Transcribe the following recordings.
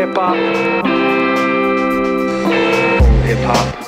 hip hop. Hip hop.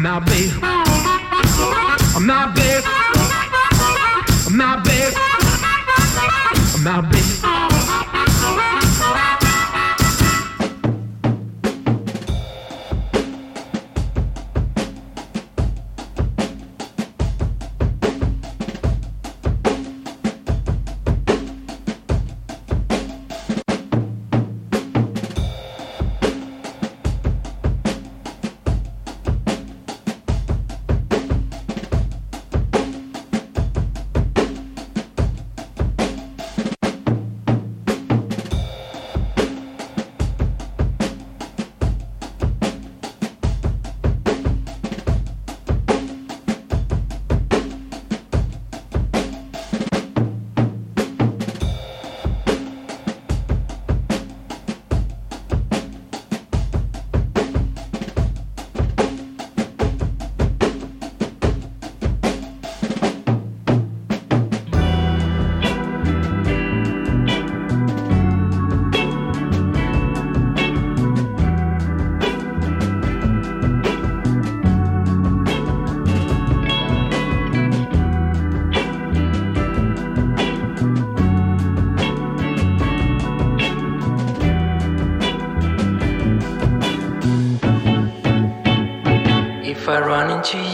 I'm not big. I'm not big. I'm not big. I'm not big. Into you.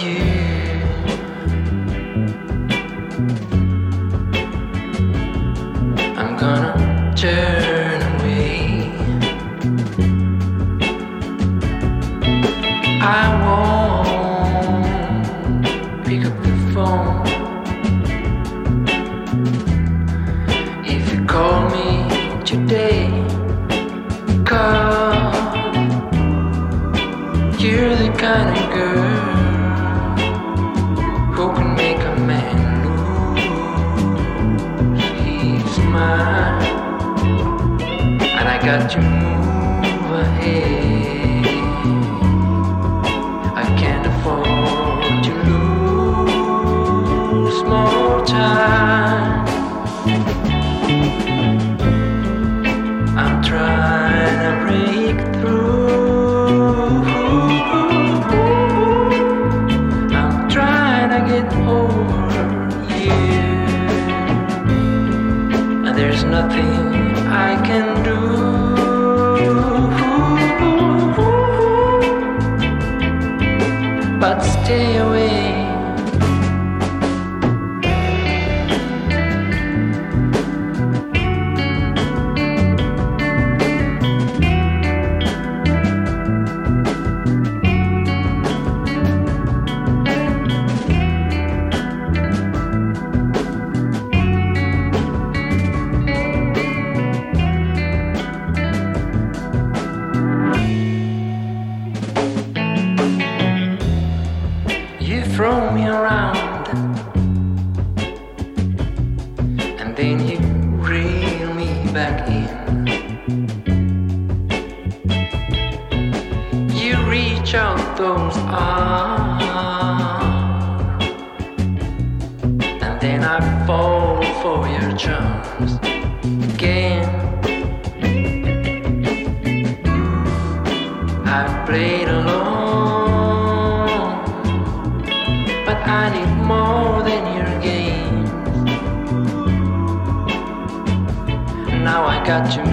Got to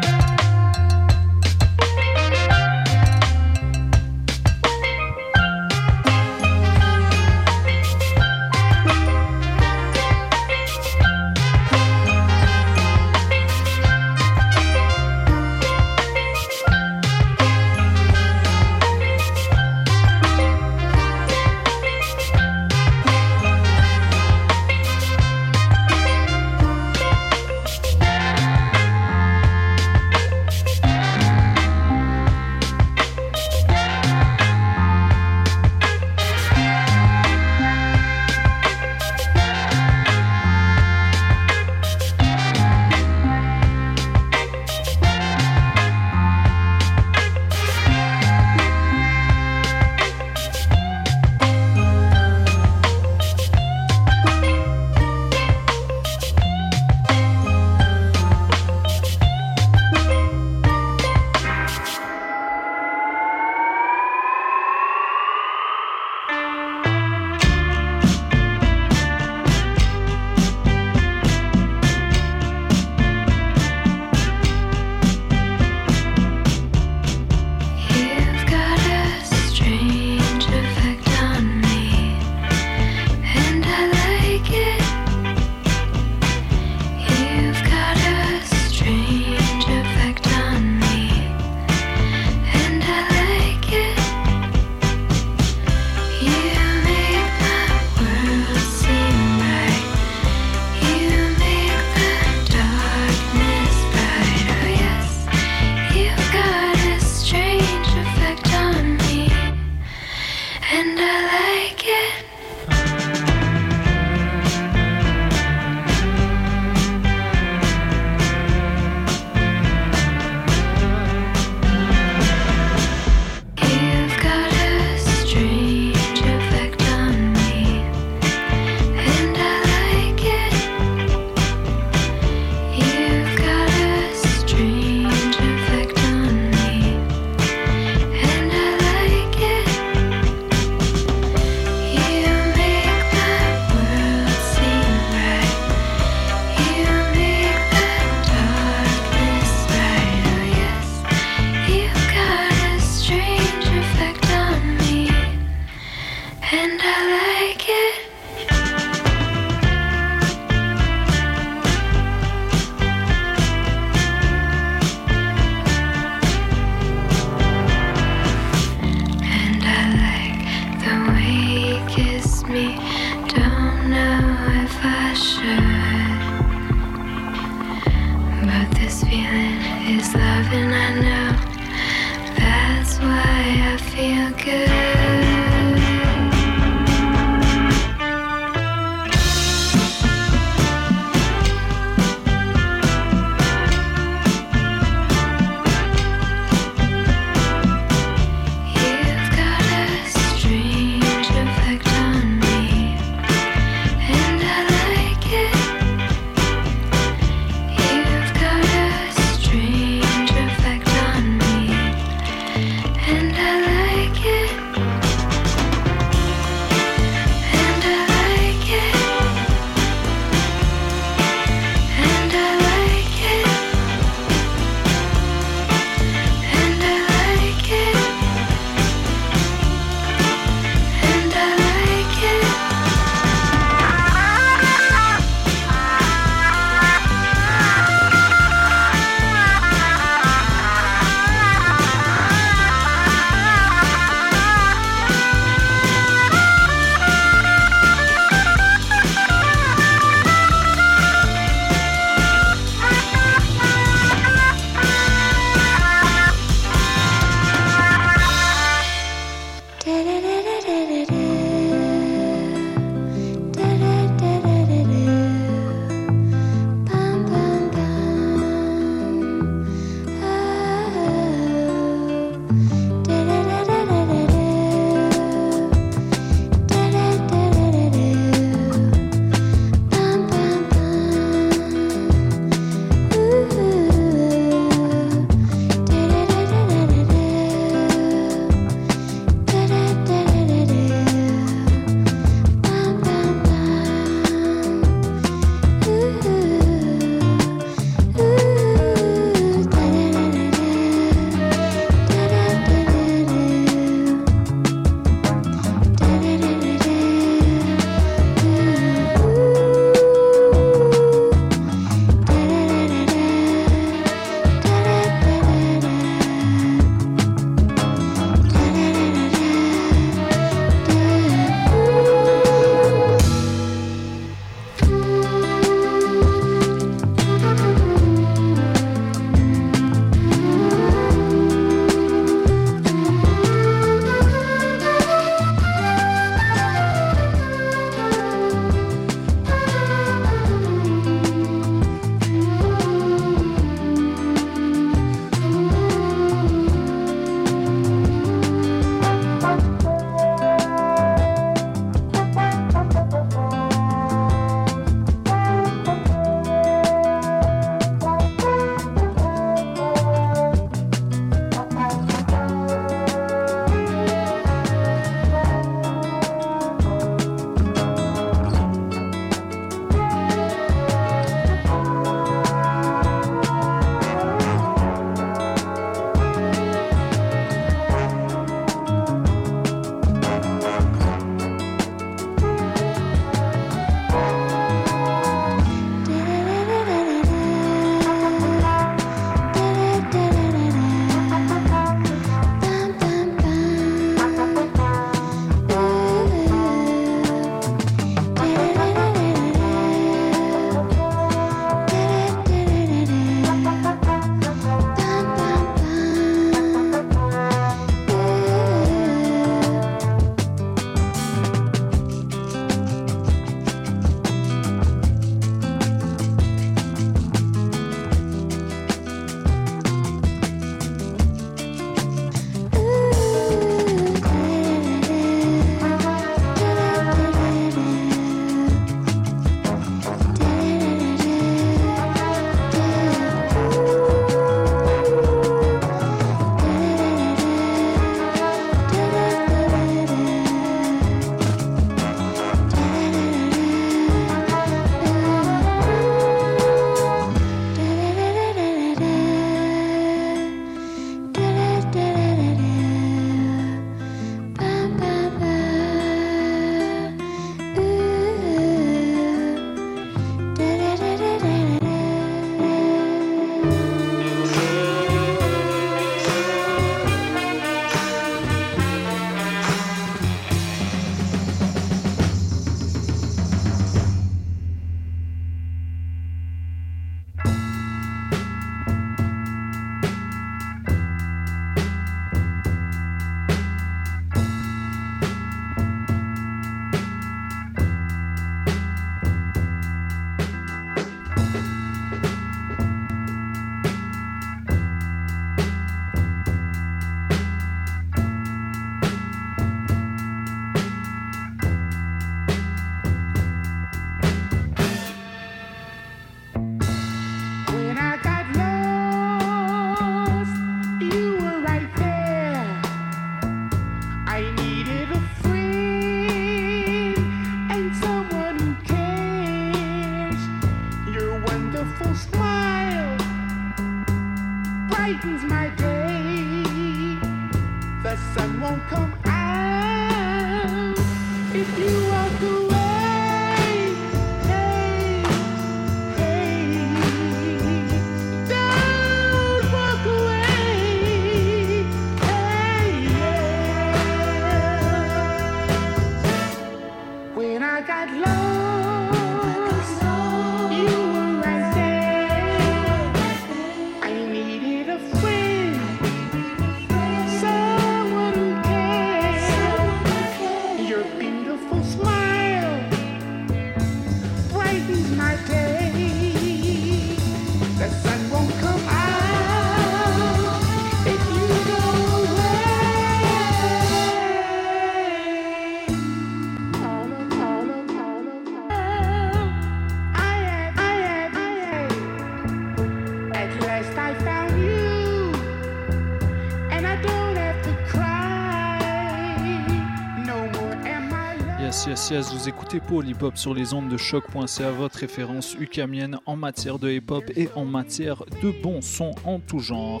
vous écoutez Paul Hip Hop sur les ondes de choc.ca, votre référence ukamienne en matière de hip hop et en matière de bon son en tout genre.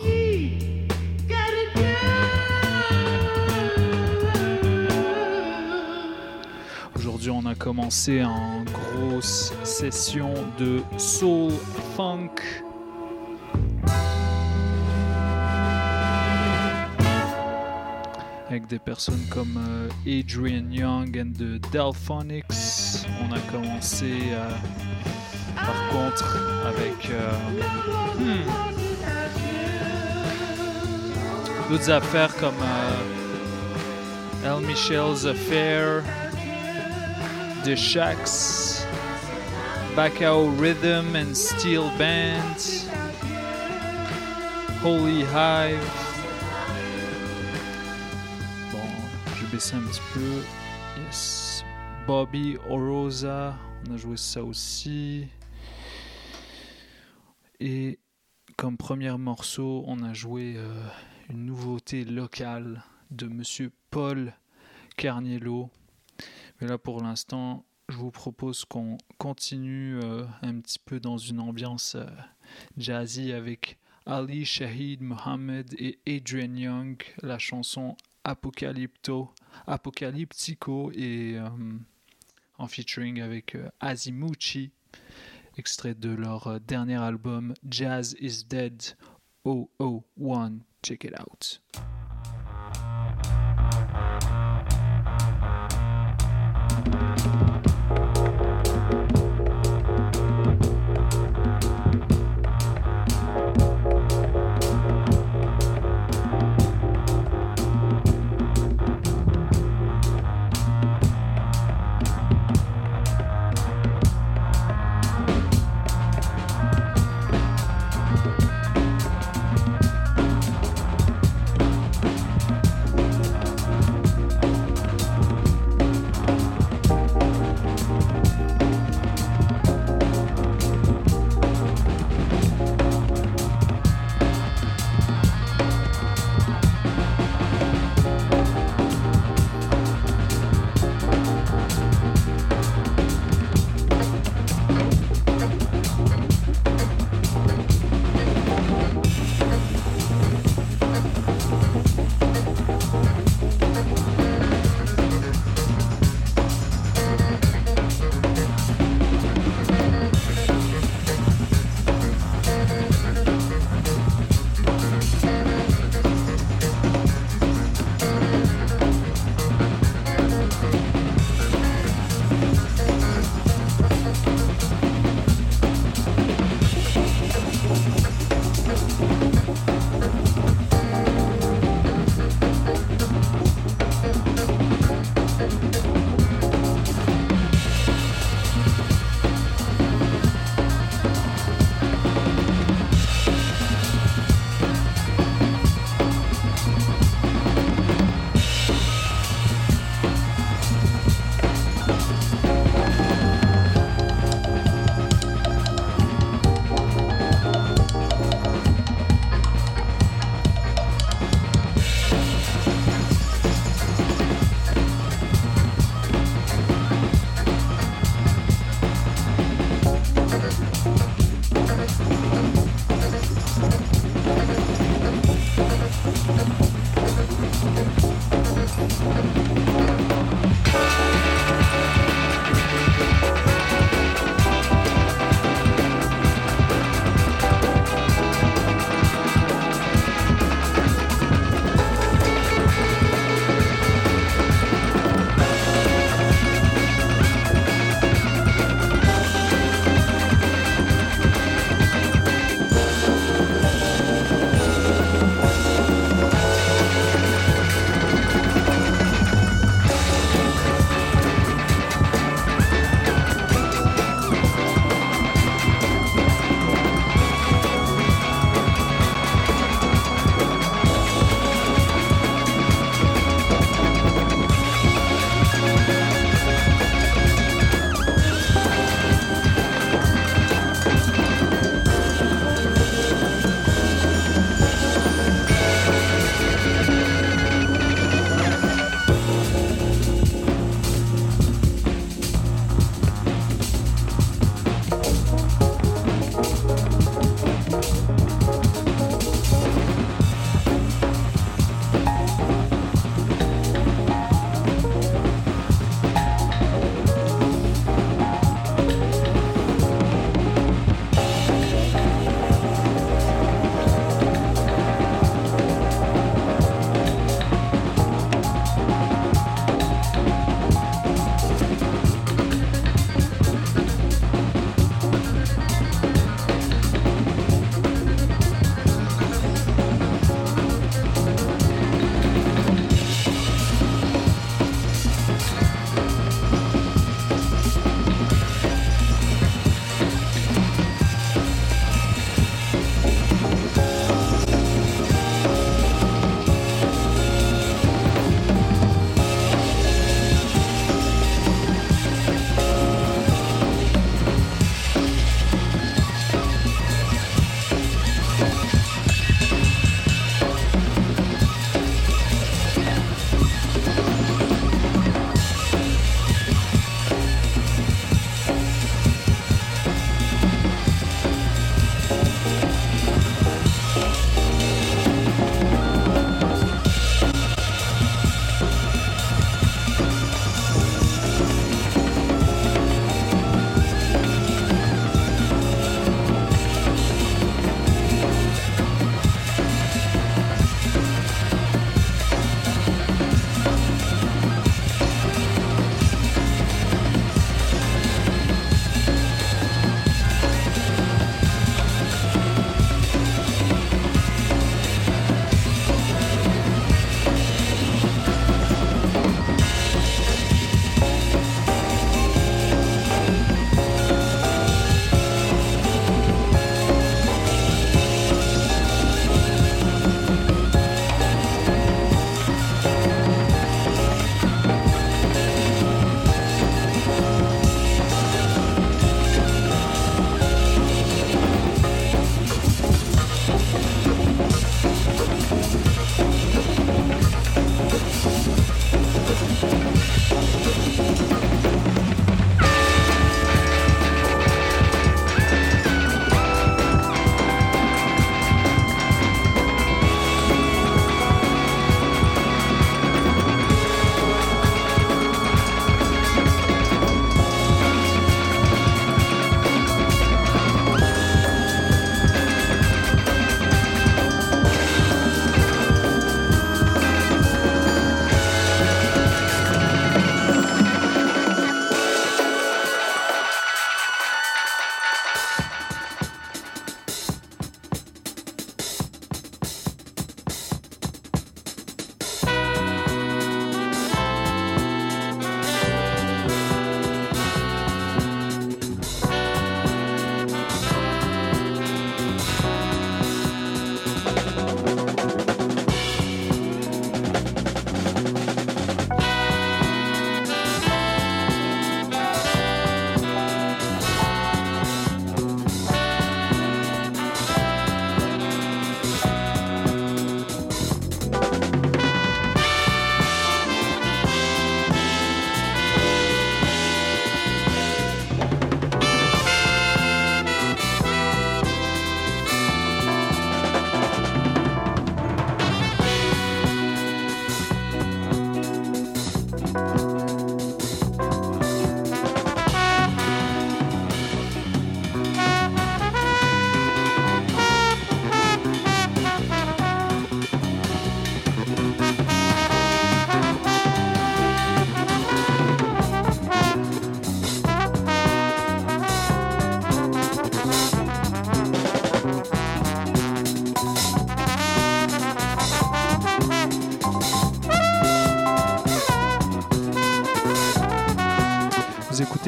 Aujourd'hui, on a commencé en grosse session de soul funk. Des personnes comme euh, Adrian Young and the Delphonics. On a commencé euh, par contre avec euh, hmm, d'autres affaires comme El Michel's Affair, The Shacks, Bacao Rhythm and Steel Band, Holy Hive. Un petit peu. Bobby Orosa, on a joué ça aussi. Et comme premier morceau, on a joué euh, une nouveauté locale de Monsieur Paul Carniello. Mais là, pour l'instant, je vous propose qu'on continue euh, un petit peu dans une ambiance euh, jazzy avec Ali Shahid Mohammed et Adrian Young, la chanson Apocalypto, Apocalyptico et euh, en featuring avec euh, Azimuchi, extrait de leur euh, dernier album Jazz is Dead 001. Check it out.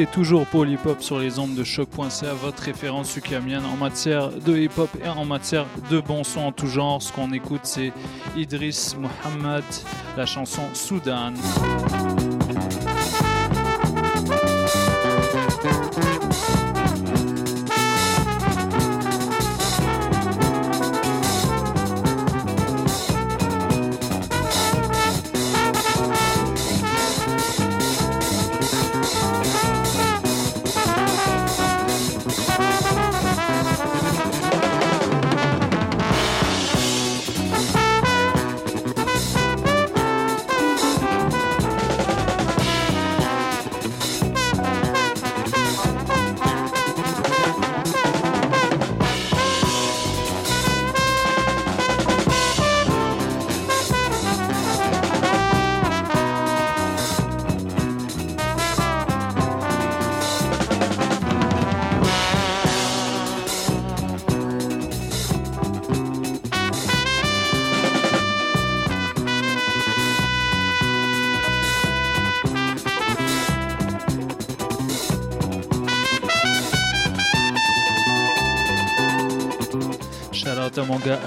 Toujours Paul Hip Hop sur les ondes de choc.ca, votre référence ukamienne en matière de hip hop et en matière de bon son en tout genre. Ce qu'on écoute, c'est Idris Muhammad, la chanson Soudan.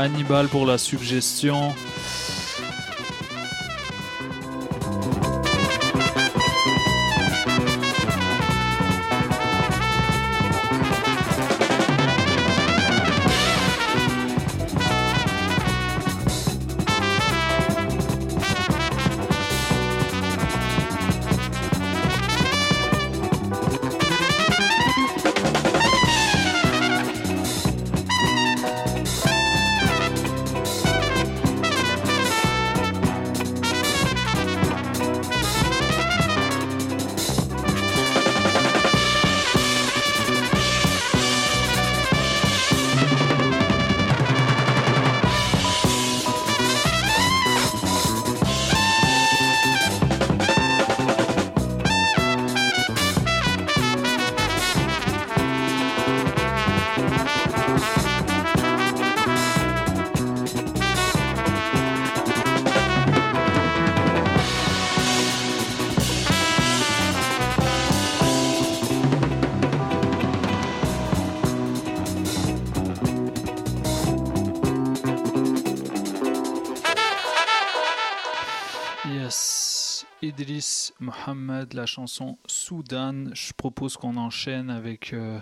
Hannibal pour la suggestion. Idris Mohamed, la chanson Soudan. Je propose qu'on enchaîne avec euh,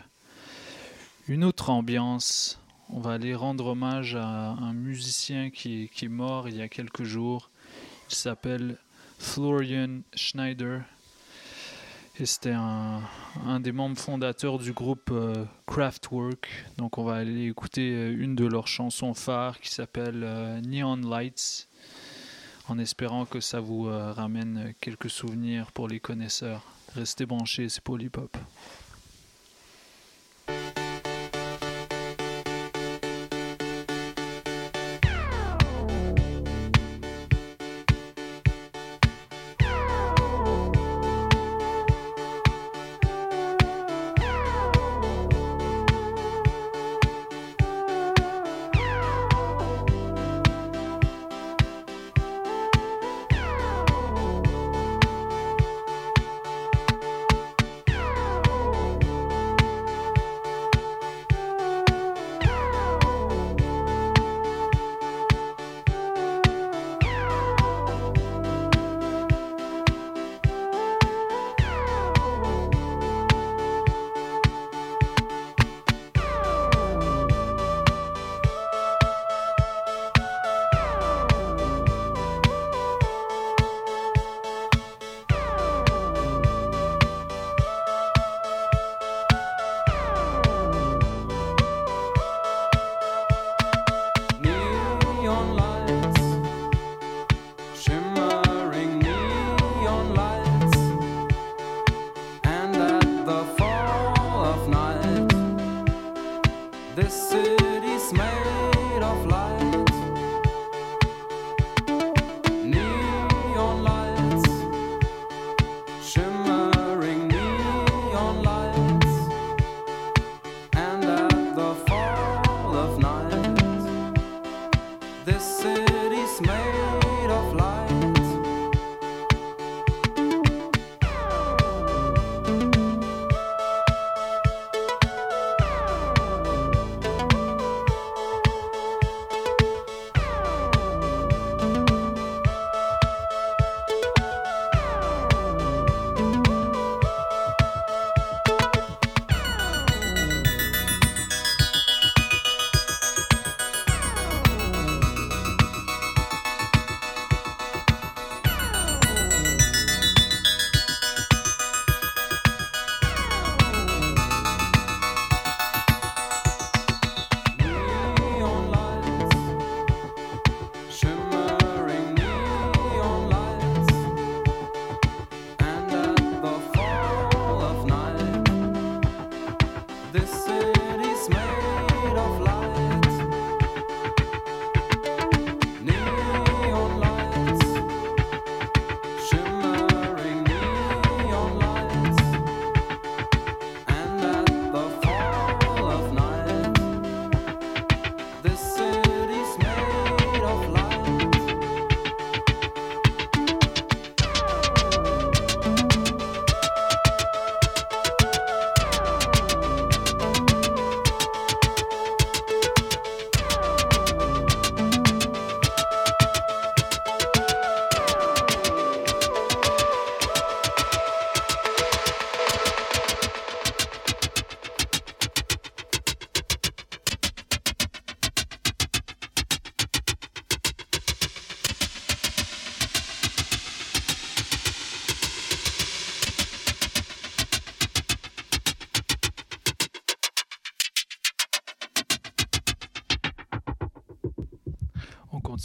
une autre ambiance. On va aller rendre hommage à un musicien qui est, mort il y a quelques jours. Il s'appelle Florian Schneider. Et c'était un, un des membres fondateurs du groupe euh, Kraftwerk. Donc on va aller écouter euh, une de leurs chansons phares qui s'appelle euh, Neon Lights en espérant que ça vous euh, ramène quelques souvenirs pour les connaisseurs. Restez branchés, c'est Polypop.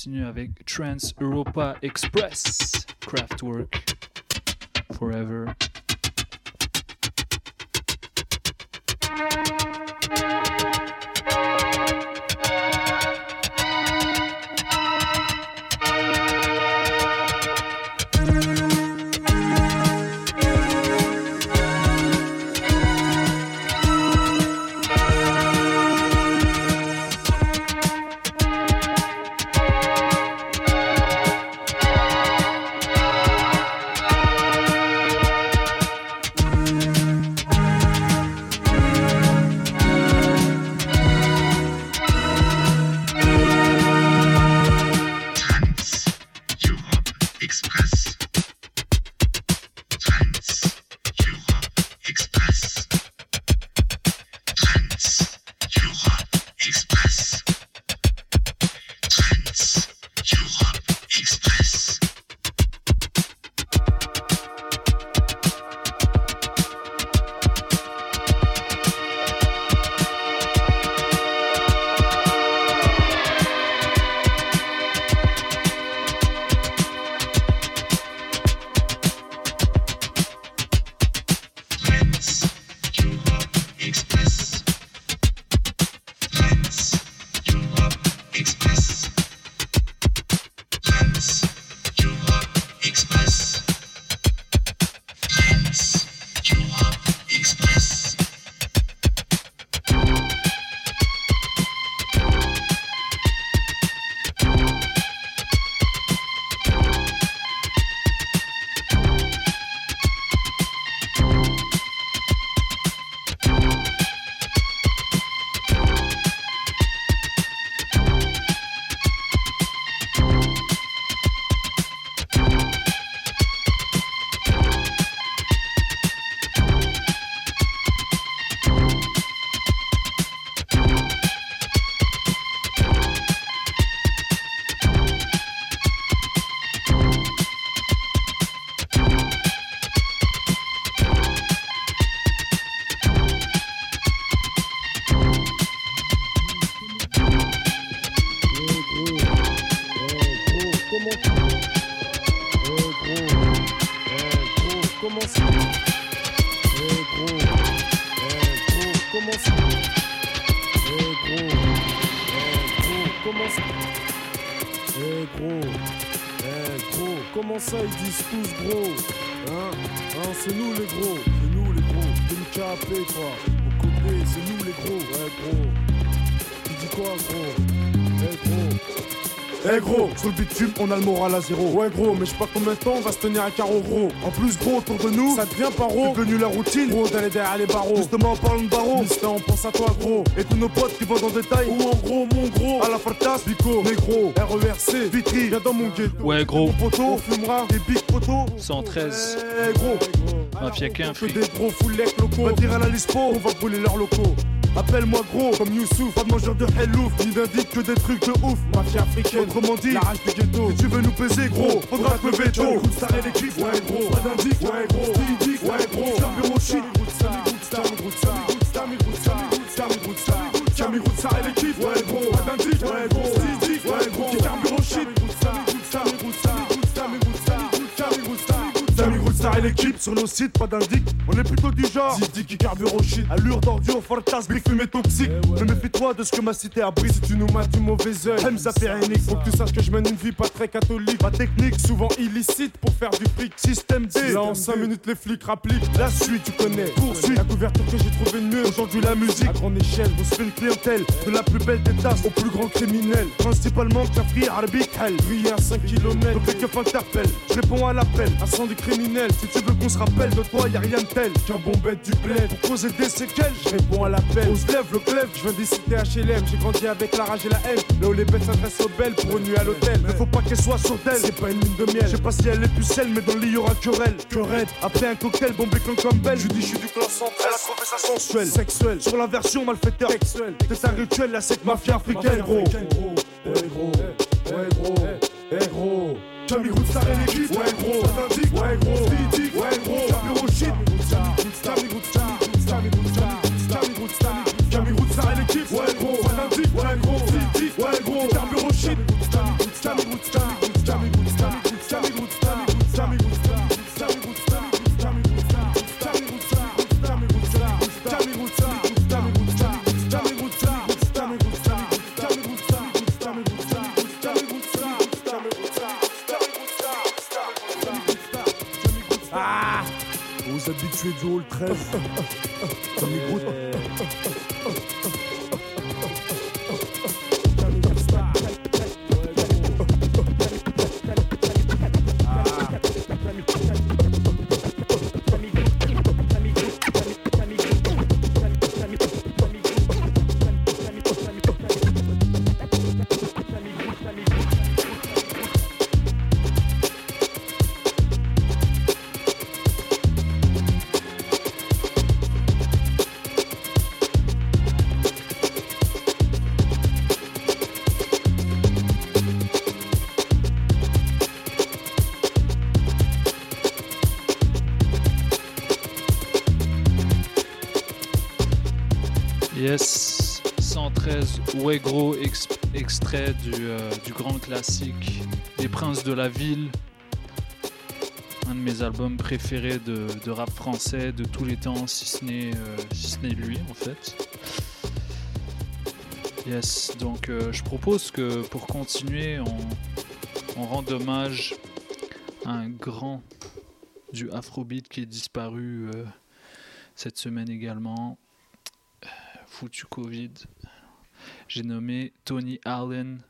Continue avec Trans Europa Express, Kraftwerk, Forever. Sur le bitume, on a le moral à zéro. Ouais gros, mais je sais pas combien de temps on va se tenir à carreau gros. En plus gros, autour de nous, ça devient paro. Devenu la routine, gros, d'aller derrière les barreaux. Justement, en parlant de barreaux, on pense à toi gros. Et tous nos potes qui vont dans le détail. Ou en gros, mon gros, à la fartas, Bico, négro, RERC, Vitry, viens dans mon ghetto. Ouais, gros. Mon poteau, on fumera des big poteaux. 113. Eh gros, Mafia qu'un des gros foulec locaux. Va dire à la Lispo, on va brûler leurs locaux. Appelle-moi gros, comme Youssouf, pas de mangeur de hellouf, ni d'indique que des trucs de ouf. Mafia africaine, autrement dit, la rage du ghetto. Si tu veux nous peser gros, faudra lever tôt. Écoute, ça les ouais gros, pas d'indique, ouais gros, Stidique, ouais gros, shit, gros, pas d'indique, L'équipe sur nos sites, pas d'indic. On est plutôt du genre Zidi qui carbure au shit. Allure d'ordure, big fumée toxique. Mais méfie-toi de ce que ma cité abrite. Si tu nous mates du mauvais oeil, Hamza Pérénique. Faut que tu saches que je mène une vie pas très catholique. Ma technique, souvent illicite pour faire du fric. Système D. Là en 5 minutes, les flics rappliquent. La suite, tu connais. Poursuite. La couverture que j'ai trouvé mieux. Aujourd'hui, la musique. À grande échelle, vous serez une clientèle. De la plus belle des tasses au plus grand criminel. Principalement, Kafri, Arabic, Hell. À 5 km. Donc les keufs interpellent. Je réponds à l'appel. Un sang du criminel. Si tu veux qu'on se rappelle de toi, y a rien de tel. Qu'un bon bête du bled. Pour causer des séquelles, je réponds à l'appel. On se lève le clève. Je viens des cités HLM. J'ai grandi avec la rage et la haine. Là où les bêtes s'adressent aux belles pour une nuit à l'hôtel. Ne faut pas qu'elle soit sur d'elle. C'est pas une lune de miel. Je sais pas si elle est pucelle, mais dans le lit y aura querelle. Querelle. Après un cocktail, bombé comme comme belle. Je dis, je suis du clan central. Elle a trouvé ça sensuel. Sexuel. Sur la version malfaiteur. Sexuel. C'est un rituel, la sec mafia africaine, gros. Gros. Ouais gros. Gros. Jamie Roots, ça l'équipe. Ouais gros. Ouais gros. shit. Tell me what's up. Joule 13. Comme les Ouais gros ex- extrait du, euh, du grand classique des Princes de la Ville. Un de mes albums préférés de, rap français de tous les temps, si ce n'est euh, lui en fait. Yes, donc euh, je propose que pour continuer, on, on rende hommage à un grand du Afrobeat qui est disparu cette semaine également foutu Covid. J'ai nommé Tony Allen,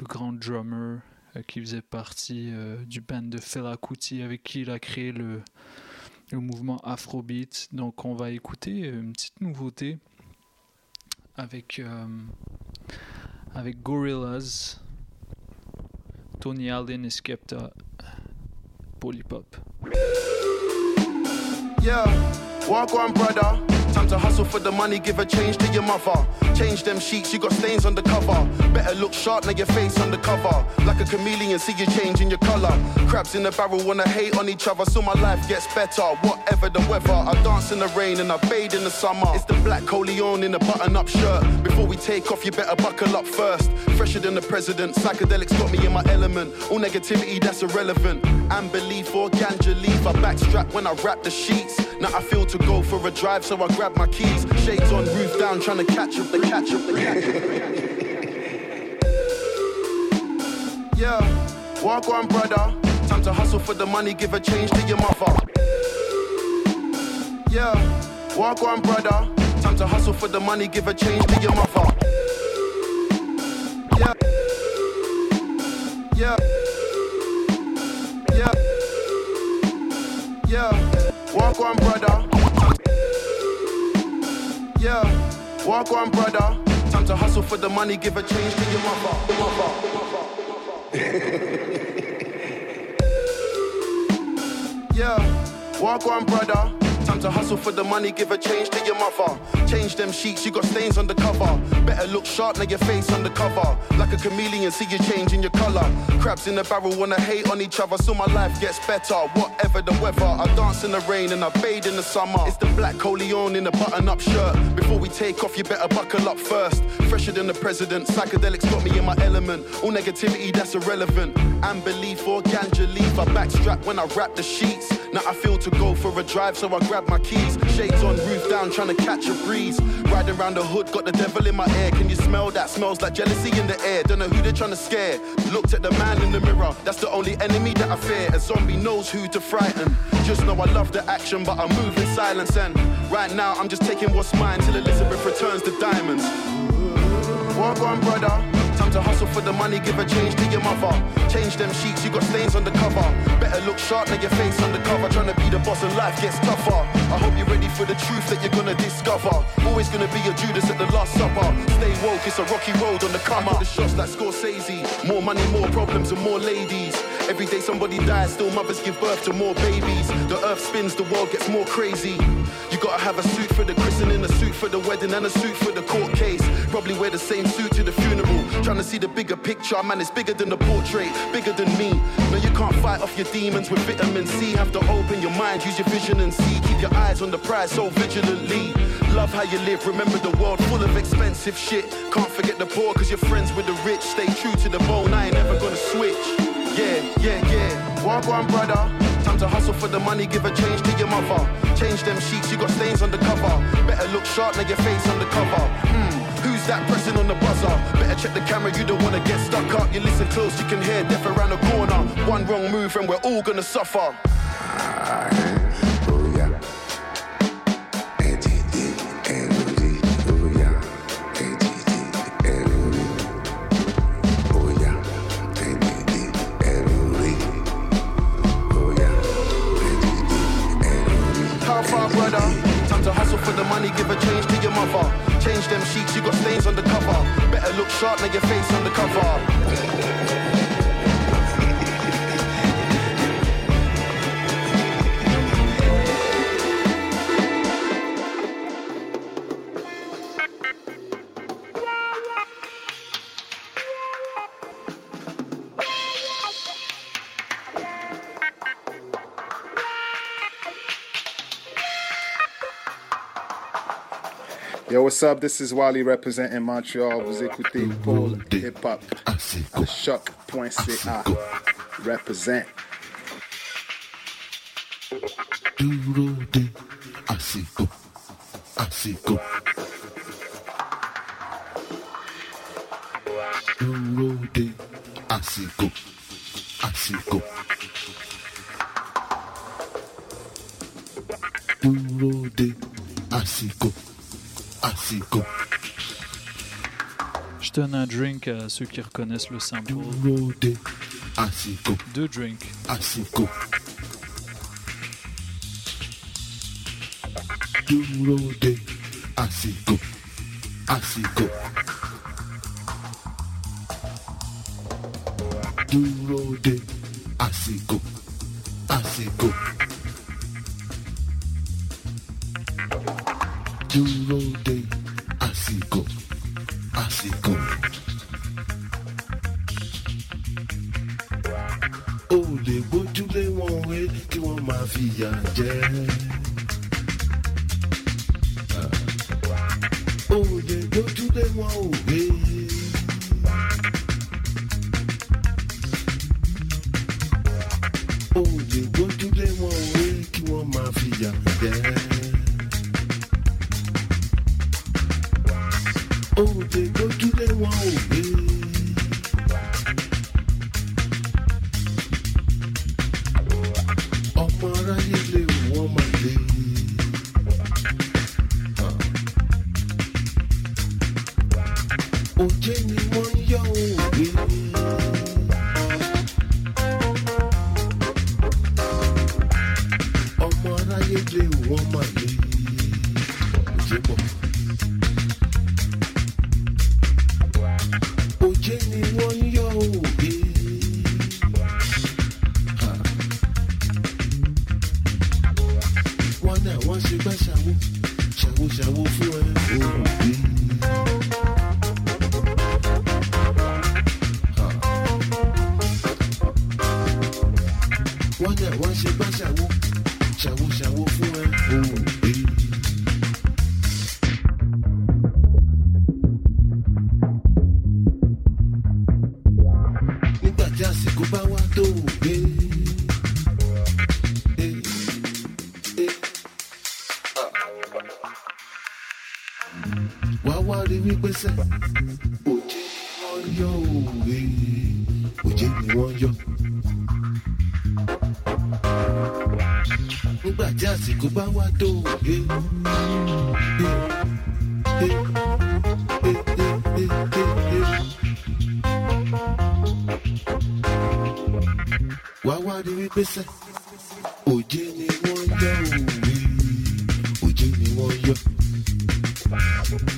le grand drummer euh, qui faisait partie euh, du band de Fela Kuti avec qui il a créé le, mouvement Afrobeat. Donc on va écouter une petite nouveauté avec, euh, Gorillaz, Tony Allen et Skepta, Polypop. Time to hustle for the money, give a change to your mother. Change them sheets, you got stains on the cover. Better look sharp, now your face on the cover. Like a chameleon, see you changing your color. Crabs in the barrel wanna hate on each other, so my life gets better. Whatever the weather, I dance in the rain and I bathe in the summer. It's the black Corleone in a button up shirt. Before we take off, you better buckle up first. Fresher than the president, psychedelics got me in my element. All negativity, that's irrelevant. And belief or ganja leaf, I backstrap when I wrap the sheets. Now I feel to go for a drive, so I grab my keys. Shades on, roof down, trying to catch up the catch up the catch up. Yeah, walk on, brother. Time to hustle for the money, give a change to your mother. Yeah, walk on, brother. Time to hustle for the money, give a change to your mother. Yeah, yeah, yeah, yeah. Walk on, brother. Yeah, walk on, brother. Time to hustle for the money, give a change to your mother. yeah, walk on, brother. Time to hustle for the money, give a change to your mother. Change them sheets, you got stains on the cover. Better look sharp, now your face on the cover. Like a chameleon, see you changing your color. Crabs in the barrel wanna hate on each other, so my life gets better. Whatever the weather, I dance in the rain and I bathe in the summer. It's the black Corleone in a button up shirt. Before we take off, you better buckle up first. Fresher than the president, psychedelics got me in my element. All negativity, that's irrelevant. And belief or ganja leaf, I backstrap when I wrap the sheets. Now I feel to go for a drive, so I grab my keys. Shades on, roof down, trying to catch a breeze. Riding around the hood, got the devil in my ear. Can you smell that? Smells like jealousy in the air. Don't know who they're trying to scare. Looked at the man in the mirror, that's the only enemy that I fear. A zombie knows who to frighten. Just know I love the action, but I move in silence. And right now, I'm just taking what's mine till Elizabeth returns the diamonds. Walk on, brother. Time to hustle for the money, give a change to your mother. Change them sheets, you got stains on the cover. Better look sharp, now your face on the cover. Trying to be the boss and life gets tougher. I hope you're ready for the truth that you're gonna discover. Always gonna be a Judas at the Last Supper. Stay woke, it's a rocky road on the come up. The shots like Scorsese. More money, more problems, and more ladies. Every day somebody dies, still mothers give birth to more babies. The earth spins, the world gets more crazy. You gotta have a suit for the christening, a suit for the wedding, and a suit for the court case. Probably wear the same suit to the funeral. Trying to see the bigger picture, man, it's bigger than the portrait, bigger than me. No, you can't fight off your demons with vitamin C. Have to open your mind, use your vision and see. Keep your eyes on the prize so vigilantly. Love how you live, remember the world full of expensive shit. Can't forget the poor, cause you're friends with the rich. Stay true to the bone, I ain't never gonna switch. Yeah, yeah, yeah. Walk on, brother. Time to hustle for the money, give a change to your mother. Change them sheets, you got stains on the cover. Better look sharp, now your face on the cover. Hmm, who's that pressing on the buzzer? Better check the camera, you don't wanna get stuck up. You listen close, you can hear death around the corner. One wrong move and we're all gonna suffer. Brother. Time to hustle for the money, give a change to your mother. Change them sheets, you got stains on the cover. Better look sharp, now your face on the cover. Yo, what's up? This is Wally representing Montreal. Vous écoutez Paul Hip Hop à CHOQ.ca. Represent. Duro de Asico. Asico. Duro de Asico. Asico. Duro de Asico. Asico. Je donne un drink à ceux qui reconnaissent le. Duro de. Deux drinks. Asico. Duro de Asico. Asico. Duro de Asico. Asico. Duro de Asico. Asico. ó lè gbójúlé wọn wé kí wọ́n máa fìyà jẹ. ó lè gbójúlé wọn wé. Música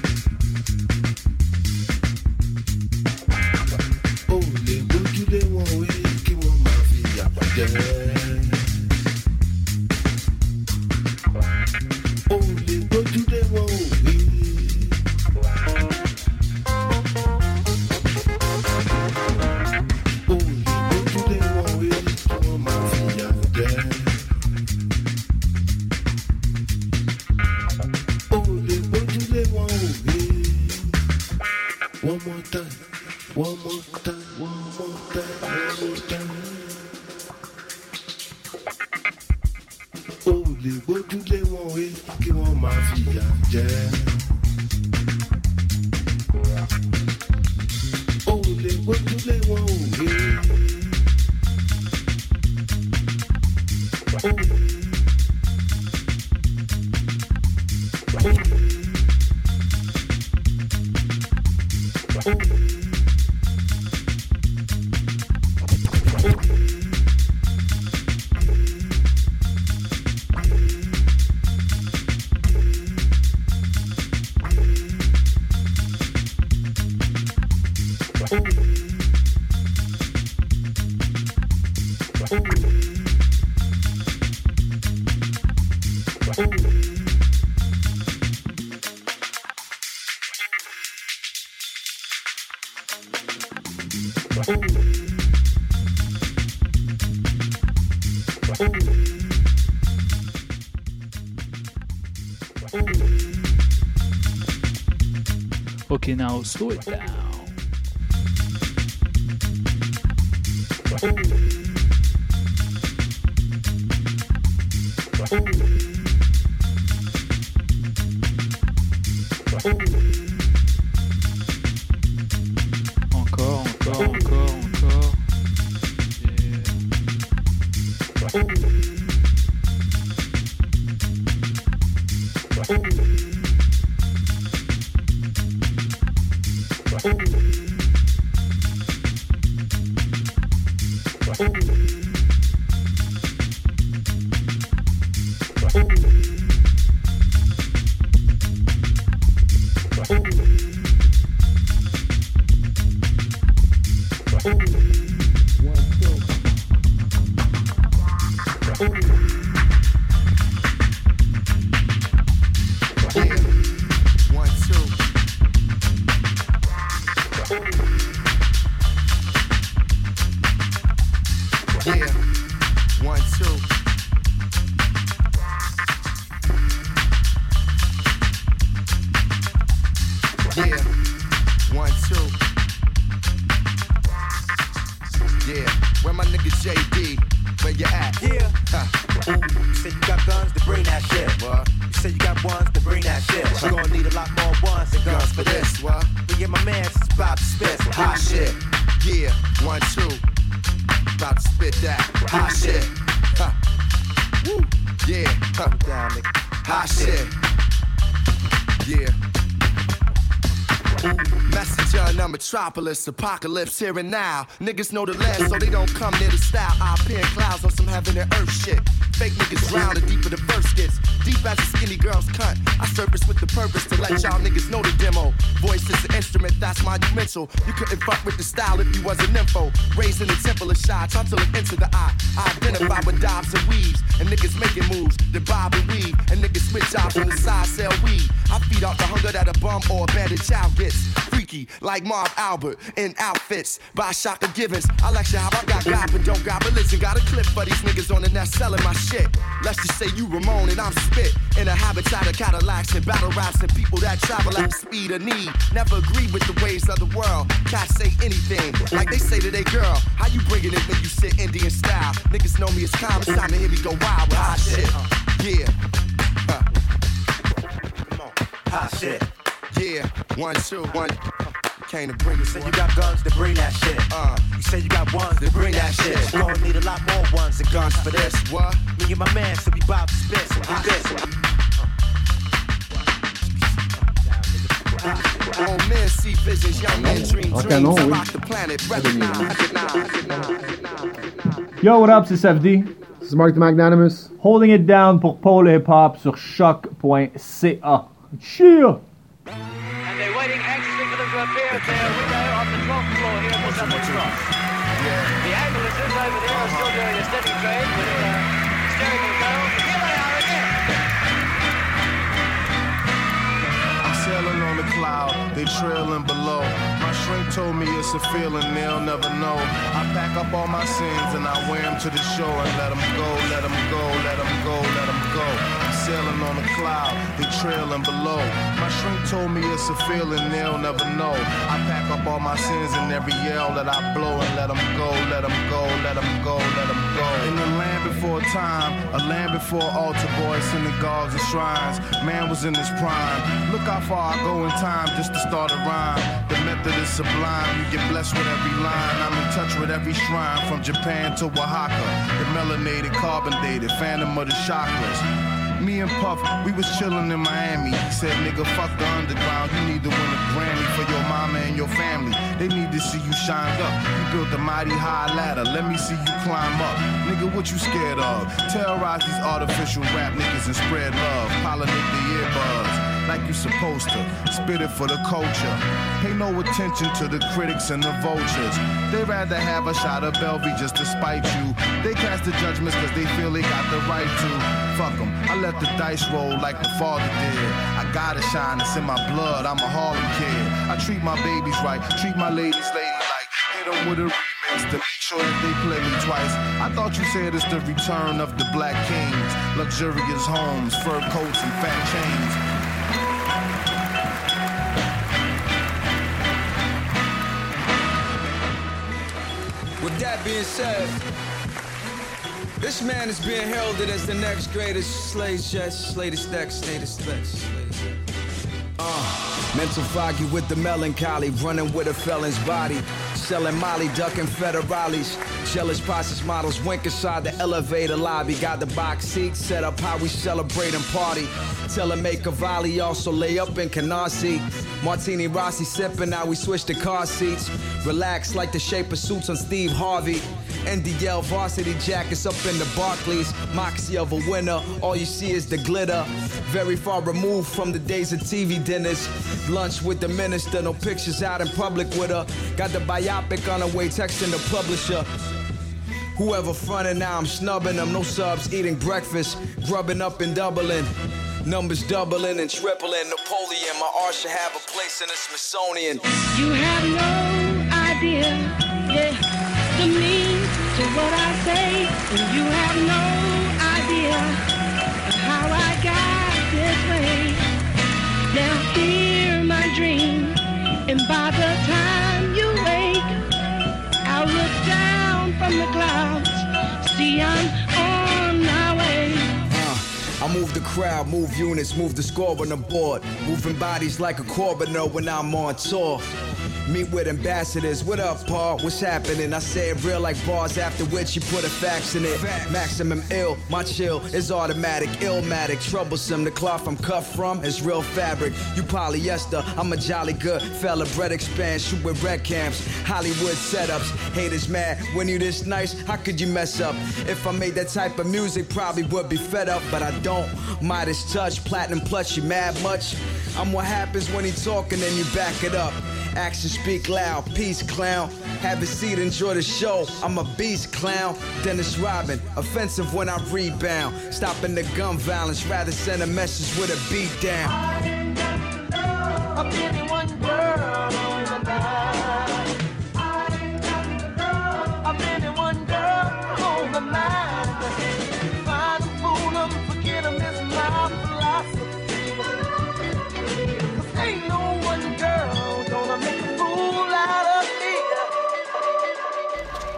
Now slow it metropolis, apocalypse here and now. Niggas know the last, so they don't come near the style. I appear in clouds on some heaven and earth shit. Fake niggas drown the deeper the verse gets. Deep as a skinny girl's cut. I surface with the purpose to let y'all niggas know the demo. Voice is an instrument, that's monumental. You couldn't fuck with the style if you wasn't info. Raised in the temple of shy, try to look into the eye. I identify with dobs and weaves. And niggas making moves, the bob and weave. And niggas switch jobs on the side, sell weed. I feed off the hunger that a bum or a abandoned child gets. Freaky, like Marv Albert, in outfits by Shaka Givens. I lecture how I got God, but don't got religion. Got a clip for these niggas on the net selling my shit. Let's just say you Ramon and I'm spit. In a habitat of Cadillacs and battle raps and people that travel at the speed of need. Never agree with the ways of the world. Cats say anything, like they say to their girl. How you bringing it when you sit Indian style? Niggas know me as calm, it's time to hear me go wild with hot shit. Yeah. Huh. Hot shit. Yeah, one, two, one. Came to bring it. You said you got guns to bring that shit. Uh, You said you got ones to bring that shit. You gonna need a lot more ones and guns for this. what? Me and my man, so we bout to spit some hot this. Yo, what up, c'est Safdi. C'est Mark the Magnanimous. Holding it down pour Paul Hip Hop sur CHOQ.ca. Cheer! And they're waiting anxiously for them to appear at cloud, they trailing below. My shrink told me it's a feeling they'll never know. I pack up all my sins and I wear them to the shore and let them go, let them go, let them go, let them go. Sailing on the cloud, they trailing below. My shrink told me it's a feeling they'll never know. I pack up all my sins and every yell that I blow and let them go, let them go, let them go, let them go. In the land before time, a land before altar boys, synagogues and shrines. Man was in his prime. Look how far I go in time just to start a rhyme. The method is sublime. You get blessed with every line. I'm in touch with every shrine from Japan to Oaxaca. The melanated, carbon dated, phantom of the chakras. Me and Puff, we was chillin' in Miami. Said, nigga, fuck the underground. You need to win a Grammy for your mama and your family. They need to see you shined up. You built a mighty high ladder. Let me see you climb up. Nigga, what you scared of? Terrorize these artificial rap niggas and spread love. Pollinate the earbuds. Like you're supposed to. Spit it for the culture. Pay no attention to the critics and the vultures. They rather have a shot of Belvy just to spite you. They cast the judgments cause they feel they got the right to. Fuck 'em. I let the dice roll like the father did. I gotta shine, it's in my blood, I'm a Harlem kid. I treat my babies right, treat my ladies ladylike. Hit 'em with a remix to make sure that they play me twice. I thought you said it's the return of the black kings. Luxurious homes, fur coats, and fat chains. That being said, this man is being heralded as the next greatest slave chest, latest next, latest next. Uh, mental foggy with the melancholy, running with a felon's body. Selling Molly, ducking federales. Jealous process models wink inside the elevator lobby. Got the box seats set up how we celebrate and party. Tell him make a volley, also lay up in Canarsie. Martini Rossi sipping, now we switch to car seats. Relax like the shape of suits on Steve Harvey. NDL varsity jackets up in the Barclays. Moxie of a winner, all you see is the glitter. Very far removed from the days of TV dinners. Lunch with the minister, no pictures out in public with her. Got the biopic on her way, texting the publisher. Whoever fronted now, I'm snubbing them. No subs, eating breakfast, grubbing up and doubling. Numbers doubling and tripling. Napoleon, my art should have a place in the Smithsonian. You have no idea, yeah, the mean to what I say, and you have no idea how I got this way. Now hear my dream, and by the time crowd, move units, move the score on the board. Moving bodies like a coroner when I'm on tour. Meet with ambassadors. What up, Paul? What's happening? I say it real like bars, after which you put a fax in it. Maximum ill, my chill is automatic, illmatic, troublesome. The cloth I'm cut from is real fabric. You polyester, I'm a jolly good fella. Bread expands, shoot with red camps, Hollywood setups. Haters mad when you this nice, how could you mess up? If I made that type of music, probably would be fed up, but I don't. Midas touch, platinum plus, you mad much? I'm what happens when he talking and you back it up. Actions speak loud, peace clown. Have a seat, enjoy the show. I'm a beast clown. Dennis Rodman, offensive when I rebound. Stopping the gun violence, rather send a message with a beat down. Of anyone girl on the line.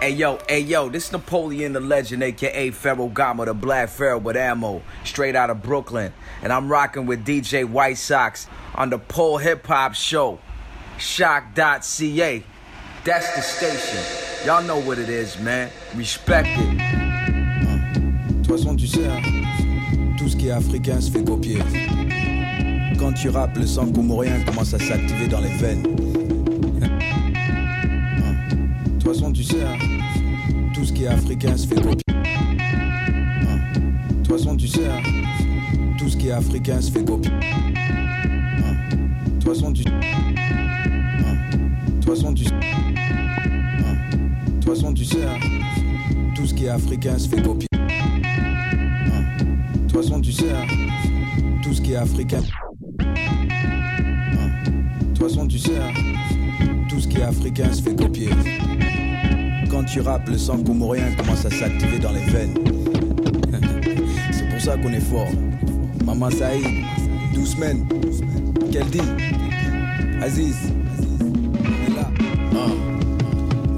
Hey yo, hey yo, this Napoleon Da Legend, aka Pharaoh Gama, the Black Pharaoh with ammo, straight out of Brooklyn. And I'm rocking with DJ White Sox on the Pole Hip Hop Show. CHOQ.ca. That's the station. Y'all know what it is, man. Respect it. Mm. Façon, tu sais, tout ce qui est africain se fait copier. Quand tu rappes, le sang comorien commence à s'activer dans les veines. Hein. Toute façon, tu sais, hein, tout ce qui est africain se fait copier. De toute façon, tu sais, hein, tout ce qui est africain se fait copier. De toute façon, tu Hein. De toute tu Hein. De toute façon, tu sais, tout ce qui est africain se fait copier. De toute façon, tu sais, tout ce qui est africain. De toute façon, tu sais, tout ce qui est africain se fait copier. Quand tu rappes, le sang comorien commence à s'activer dans les veines. C'est pour ça qu'on est fort. Maman Saïd, 12 semaines. Qu'elle dit? Aziz, on est là.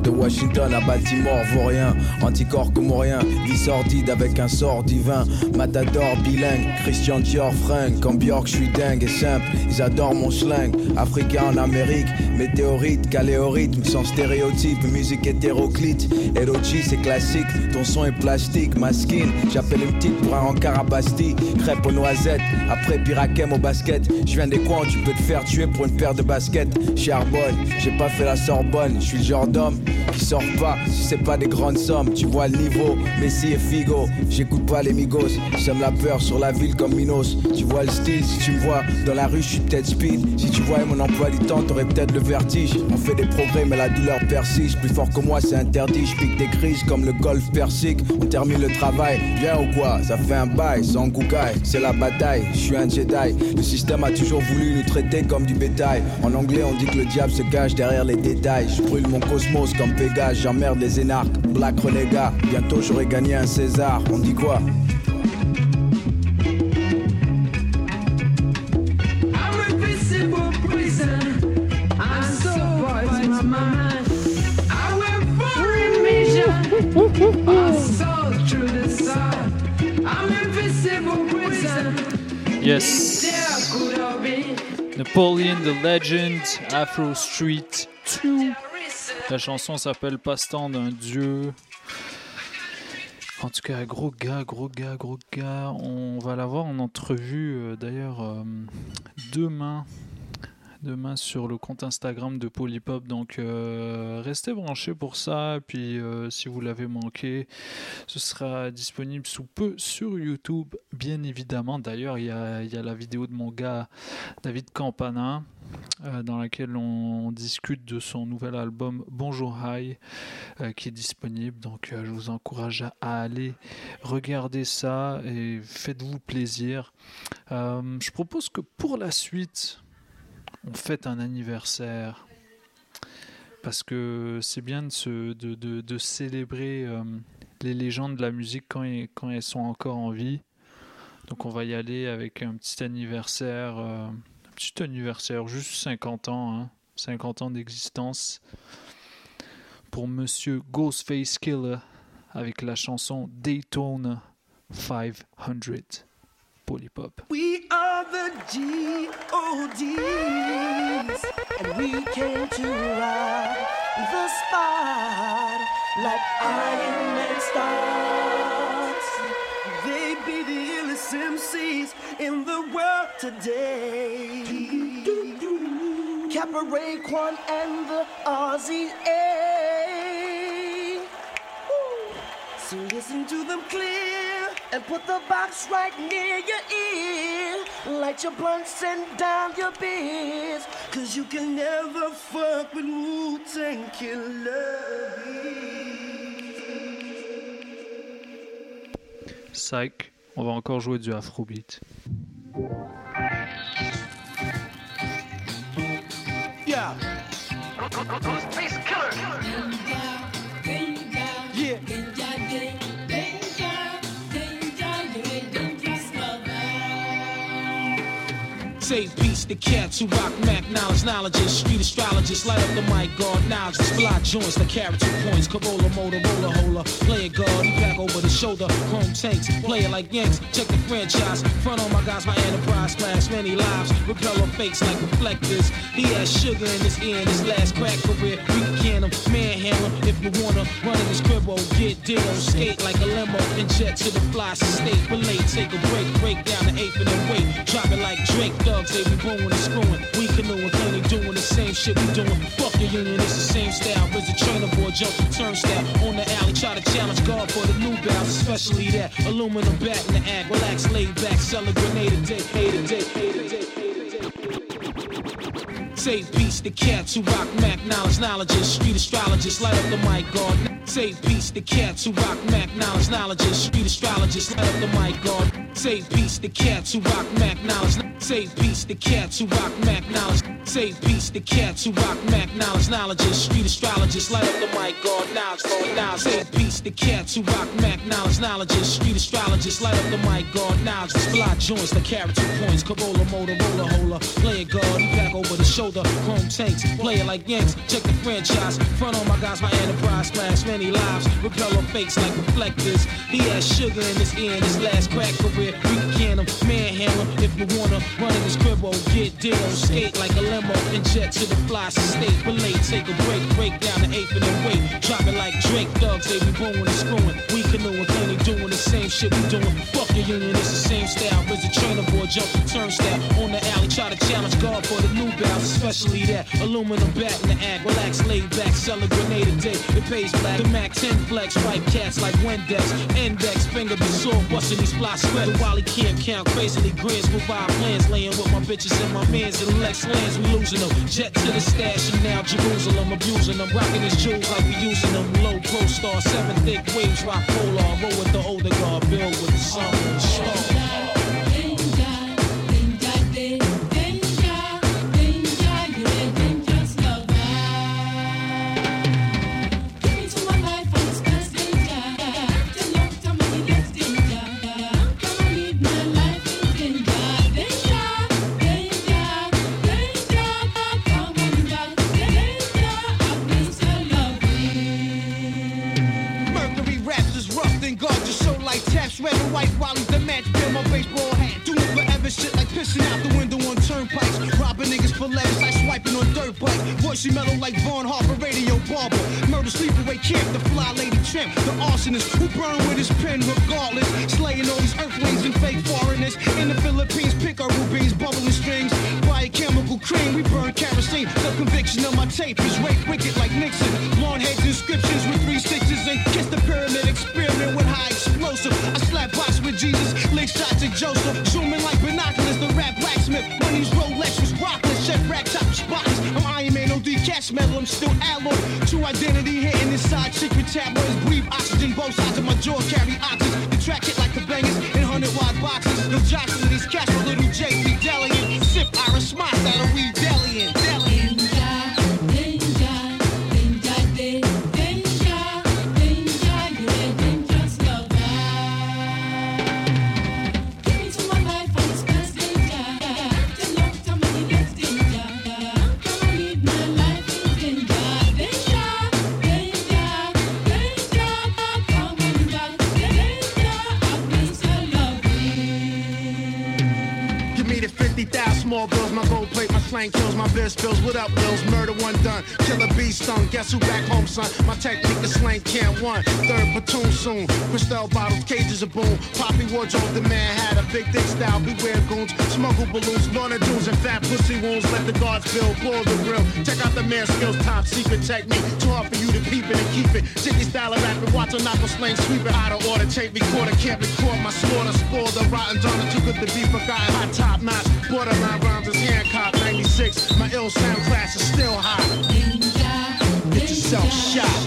De Washington à Baltimore, vaurien, anticorps comorien, vie sordide avec un sort divin, matador bilingue, Christian Dior fringue, quand Bjork je suis dingue et simple, ils adorent mon slang, africain en Amérique, Météorite, calé au sans stéréotype, musique hétéroclite. Erochi, c'est classique, ton son est plastique, ma skin. J'appelle une petite pour un rencard à Bastille. Crêpe aux noisettes, après piraquem au basket. Je viens des coins tu peux te faire tuer pour une paire de baskets. Charbonne, j'ai pas fait la Sorbonne, je suis le genre d'homme qui sort pas si c'est pas des grandes sommes. Tu vois le niveau, Messi et Figo. J'écoute pas les migos, j'aime la peur sur la ville comme Minos. Tu vois le style, si tu me vois dans la rue, je suis peut-être speed. Si tu voyais mon emploi du temps, t'aurais peut-être le On fait des progrès, mais la douleur persiste. Plus fort que moi, c'est interdit. Je pique des crises comme le golf persique. On termine le travail, viens ou quoi? Ça fait un bail, sans Google, c'est la bataille. Je suis un Jedi. Le système a toujours voulu nous traiter comme du bétail. En anglais, on dit que le diable se cache derrière les détails. Je brûle mon cosmos comme Pégase, j'emmerde les énarques. Black renégat, bientôt j'aurai gagné un César. On dit quoi? Napoleon the Legend, Afro Street 2. La chanson s'appelle Passe-temps d'un dieu. En tout cas, gros gars, gros gars, gros gars. On va l'avoir en entrevue euh, d'ailleurs euh, demain. Demain sur le compte Instagram de Polypop. Donc euh, restez branchés pour ça. Puis euh, si vous l'avez manqué, ce sera disponible sous peu sur YouTube, bien évidemment. D'ailleurs, il y a, la vidéo de mon gars David Campana. euh, dans laquelle on, discute de son nouvel album Bonjour High qui est disponible. Donc je vous encourage à, aller regarder ça et faites-vous plaisir. Je propose que pour la suite, on fête un anniversaire parce que c'est bien de, célébrer euh, les légendes de la musique quand, elles sont encore en vie. Donc on va y aller avec un petit anniversaire, euh, un petit anniversaire, juste 50 ans, hein, 50 ans d'existence pour Monsieur Ghostface Killer avec la chanson Daytona 500 Polypop. We are the G.O.D.s, and we came to rock the spot like Iron Man stars. They be the illest MCs in the world today. Kappa Raekwon and the Aussie A. So listen to them clear and put the box right near your ear. Light your blunts and down your beers. Cause you can never fuck with Wu Tang Killer. Psych, on va encore jouer du Afrobeat. Yeah. Save to cats who rock Mac knowledge, knowledges, street astrologists, light up the mic, guard knowledge, block joints, the character points, Corolla, Motorola, hola, play it guard, he back over the shoulder, chrome tanks, play like Yanks, check the franchise, front on my guys, my enterprise class, many lives, repel on fakes like reflectors, he has sugar in his ear in his last crack career, we can him, manhandle him, if you wanna, run in his cribbo, get ditto, skate like a limo, and jet to the fly state, relate, take a break, break down the ape and the wait, drop it like Drake, thugs, they be booing and screwing, we canoeing, plenty doing the same shit we doing, fuck the union, it's the same style, where's the trainer boy, jump the turnstile, on the alley, try to challenge God for the new bounce, especially that. Aluminum bat in the act, relax, laid back, sell a grenade a day, hate a day, hate a day. Save peace to cats who rock Mac. Knowledge, knowledges, street astrologists, light up the mic, guard. Save peace to cats who rock Mac. Knowledge, knowledges, street astrologists, light up the mic, guard. Save peace to cats who rock Mac. Knowledge. Save peace the cats who rock Mac knowledge. Save peace to cats who rock Mac knowledge, knowledges, street astrologists, light up the mic, guard. Knowledge, guard, knowledge. Save peace to cats who rock Mac knowledge, knowledges, street astrologists, light up the mic, guard. Knowledge, block joints, the character points, Corolla, Motorola, hola, play it guard, he back over the shoulder, chrome tanks, play like Yanks, check the franchise, front on my guys, my enterprise, splash many lives, repel on fakes like reflectors, he has sugar in his ear in his last crack career, we can him, manhandle him, if we wanna, Running this cribbo, get deal, skate like a limo, and jet to the fly state. Belay, take a break, break down the eighth and the wait. Drop it like Drake, thugs, they be booing and screwing. We canoeing, plenty doing the same shit we doing. Fuck your union, it's the same style. There's a trainer boy, jump the turnstile. On the alley, try to challenge God for the new bounce, especially that aluminum bat in the act. Relax, laid back, sell a grenade a day. It pays black. The Mac 10 flex, wipe cats like Windex. Index, finger be sore, busting these fly sweat. While he can't count, crazily grins, move our plans. Laying with my bitches and my mans in Lex lands, losing them. Jet to the stash and now Jerusalem, abusing them. Rocking his jewels like we using them. Low pro star, seven thick waves, rock polar. Roll with the older guard, build with the sun star. Red and white, Wally the match, feel my baseball hat. Doing forever shit like pissing out the window on turnpikes. Robbing niggas for letters like swiping on dirt bike. Voicey mellow like Vaughn Harper, radio barber. Murder sleepaway camp, the fly lady tramp. The arsonist who burn with his pen regardless. Slaying all these earthlings and fake foreigners. In the Philippines, pick our rubies, bubbling strings. Buy a chemical cream, we burn kerosene. The conviction of my tape is rape wicked like Nixon. Long heads inscriptions with three stitches and kiss the pyramid experiment with high explosive. I slap box with Jesus, lick shots at Joseph. Zooming like binoculars, the rap blacksmith. These Rolex was rockless, check rack top spotless. I'm Iron Man, OD cash metal, I'm still alloy. True identity hitting inside secret tabloids. Breathe oxygen, both sides of my jaw carry oxygen. The track hit like the bangers in 100 wide boxes. No jocks these cash, little J Irish Moss out of weed my slang kills, my biz spills. What up, Bills? Murder one done. Killer bee stung. Guess who back home, son? My technique, the slang can't one. Third platoon soon. Crystal bottles, cages of boom. Poppy wardrobe, the man had a big dick style. Beware goons, smuggle balloons, Lorna dudes, and fat pussy wounds. Let the guards build, blow the grill. Check out the man's skills, top secret technique. Too hard for you to peep it and keep it. Jiggy style of rapping, watch a knuckle slang, sweep it out of order. Tape recorder, can't record my slaughter. Spoil the rotten donor, too good to be forgotten. Hot top notch, borderline is 96. My ill sound class is still hot. Get yourself shot.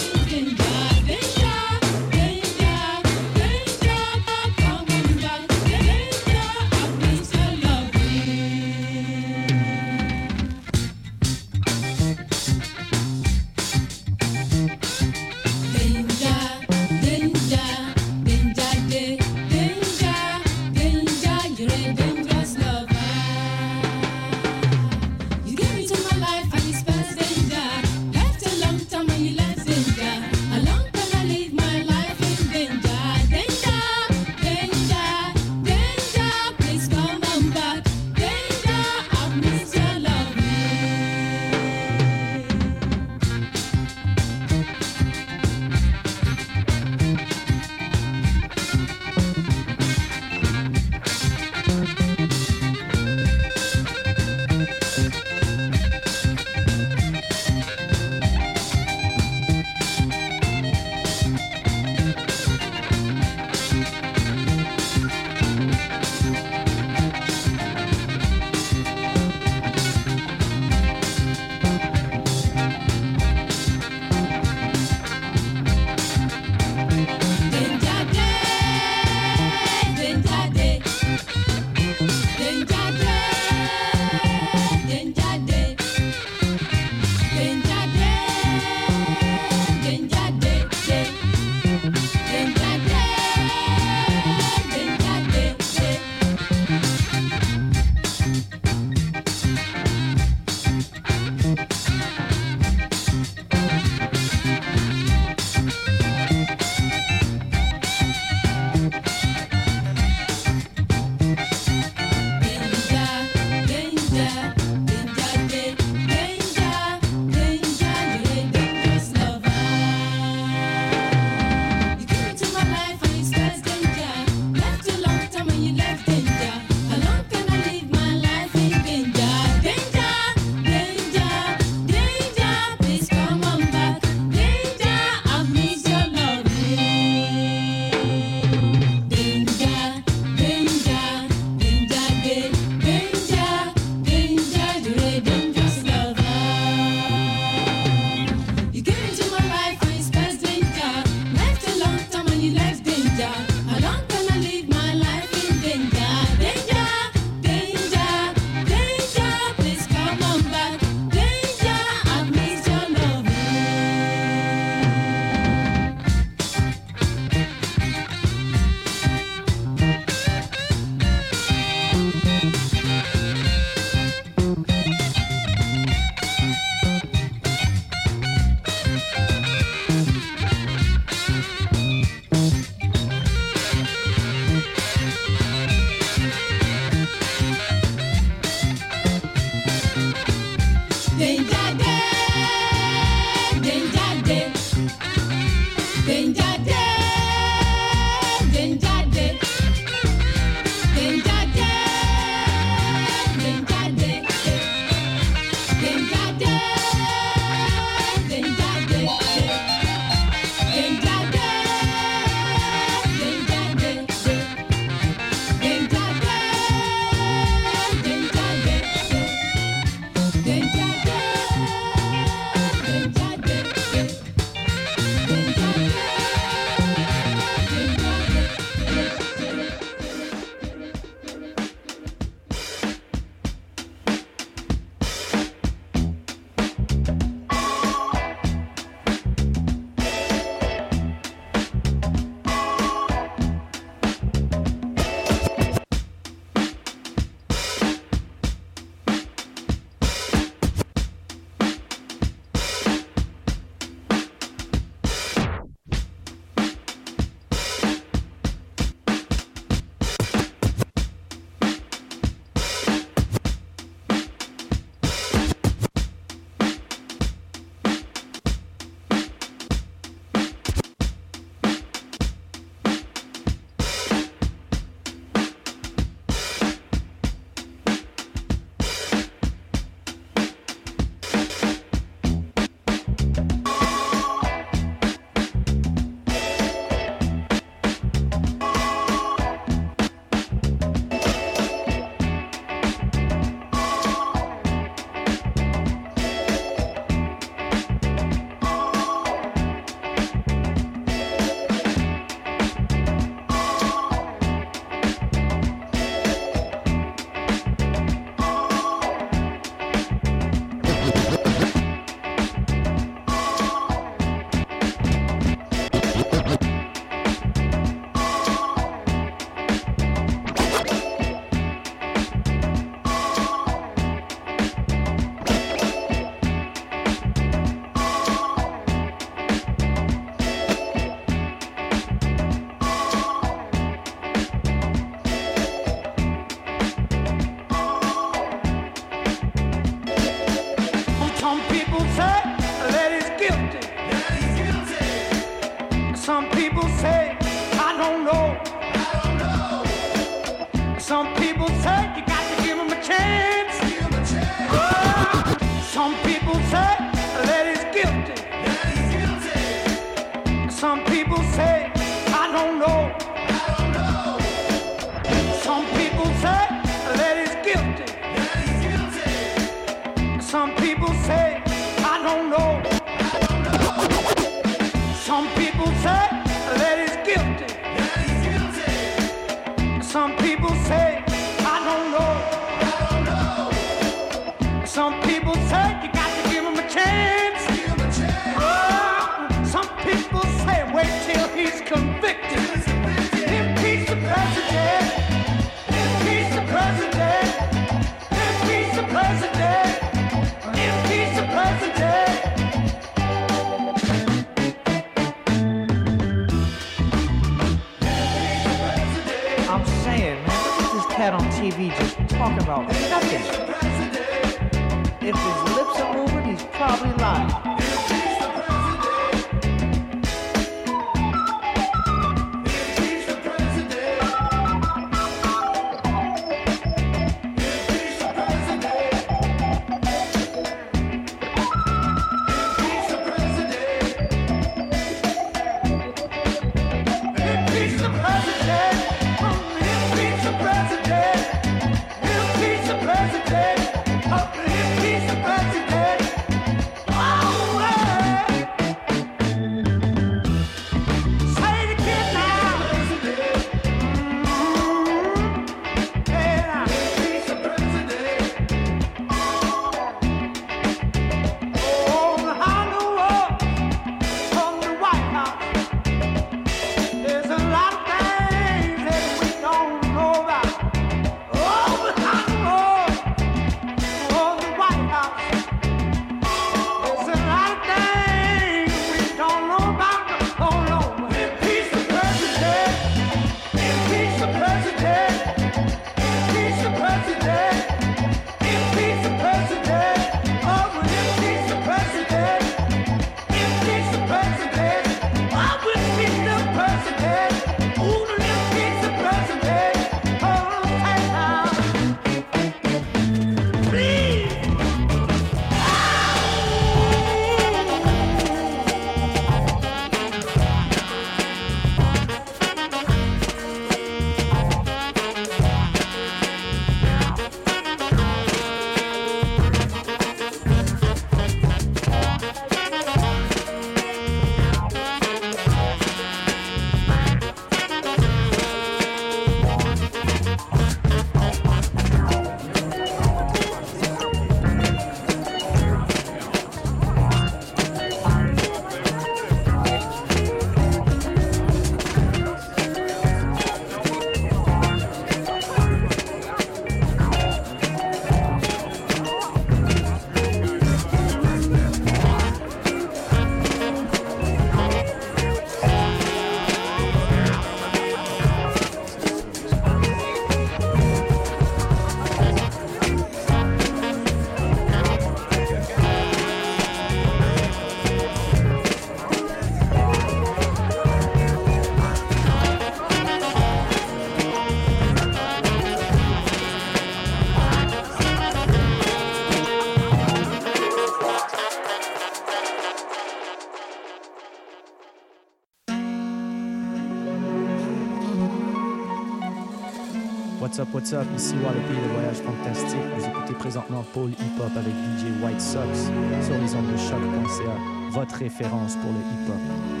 What's Up, ici War, le de voyage fantastique. Vous écoutez présentement Paul Hip Hop avec DJ White Sox sur les ondes de choc.ca, votre référence pour le hip hop.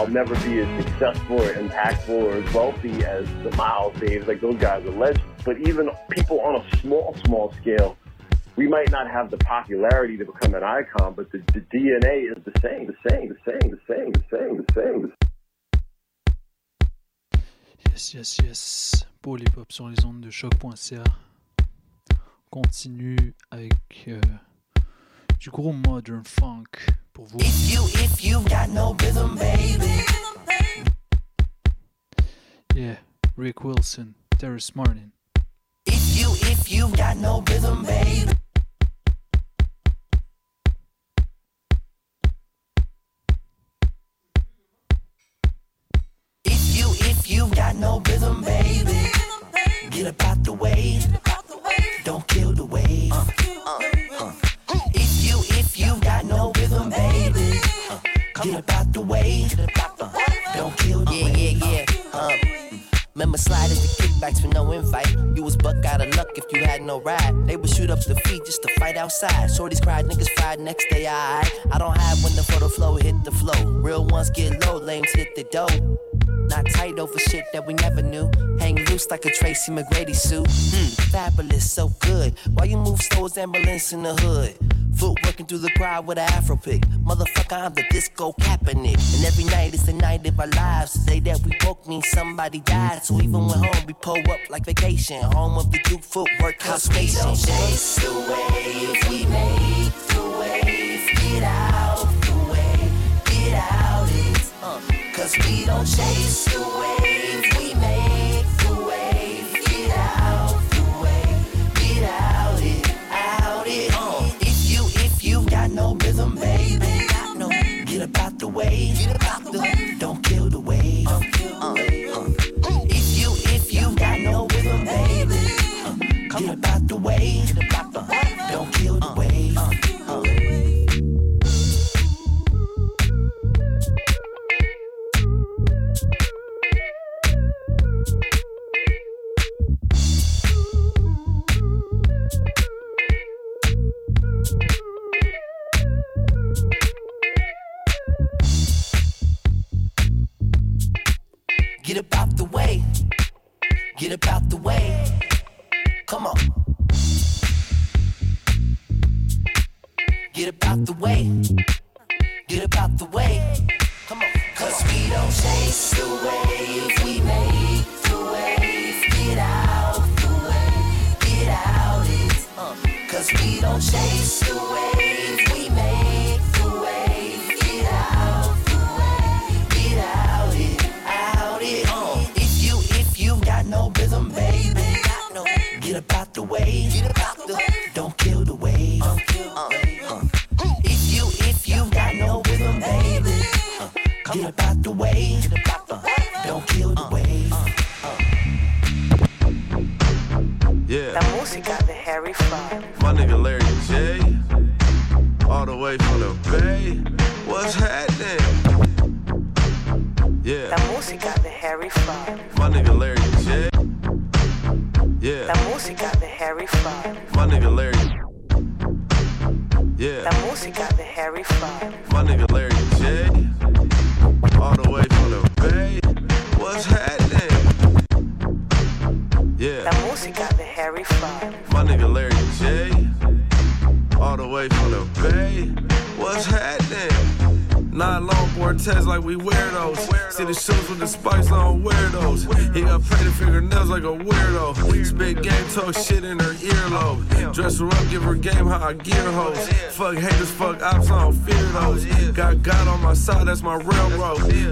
I'll never be as successful or impactful or as wealthy as the Miles Davis. Like those guys are legends. But even people on a small, small scale, we might not have the popularity to become an icon, but the, the DNA is the same, the same, the same, the same, the same, the same. Yes, yes, yes. Pour les pop sur les ondes de CHOQ.ca. Continue avec euh, du gros modern funk pour vous. If you, if you got no rhythm, baby. Yeah, Rick Wilson, Terrace Martin. If you, if you got no rhythm, baby. If you, if you got no rhythm, baby. Get up out the way. Don't kill the wave. Get about the way. Uh, Don't kill the Yeah, wave. yeah, yeah. Um, remember sliding the kickbacks with no invite. You was buck out of luck if you had no ride. They would shoot up the feet just to fight outside. Shorties cried, niggas fried, next day I I don't have window for the flow, hit the flow. Real ones get low, lames hit the dough. Not tight over shit that we never knew. Hang loose like a Tracy McGrady suit. Hmm, fabulous, so good. Why you move slow as ambulance in the hood? Foot working through the crowd with an afro pick. Motherfucker, I'm the disco Kaepernick. And every night is the night of our lives. The day that we woke means somebody died. So even when home, we pull up like vacation. Home of the Duke footwork house We station. don't chase the wave, we make the wave. Get out the way, get out it. Uh, Cause we don't chase the wave,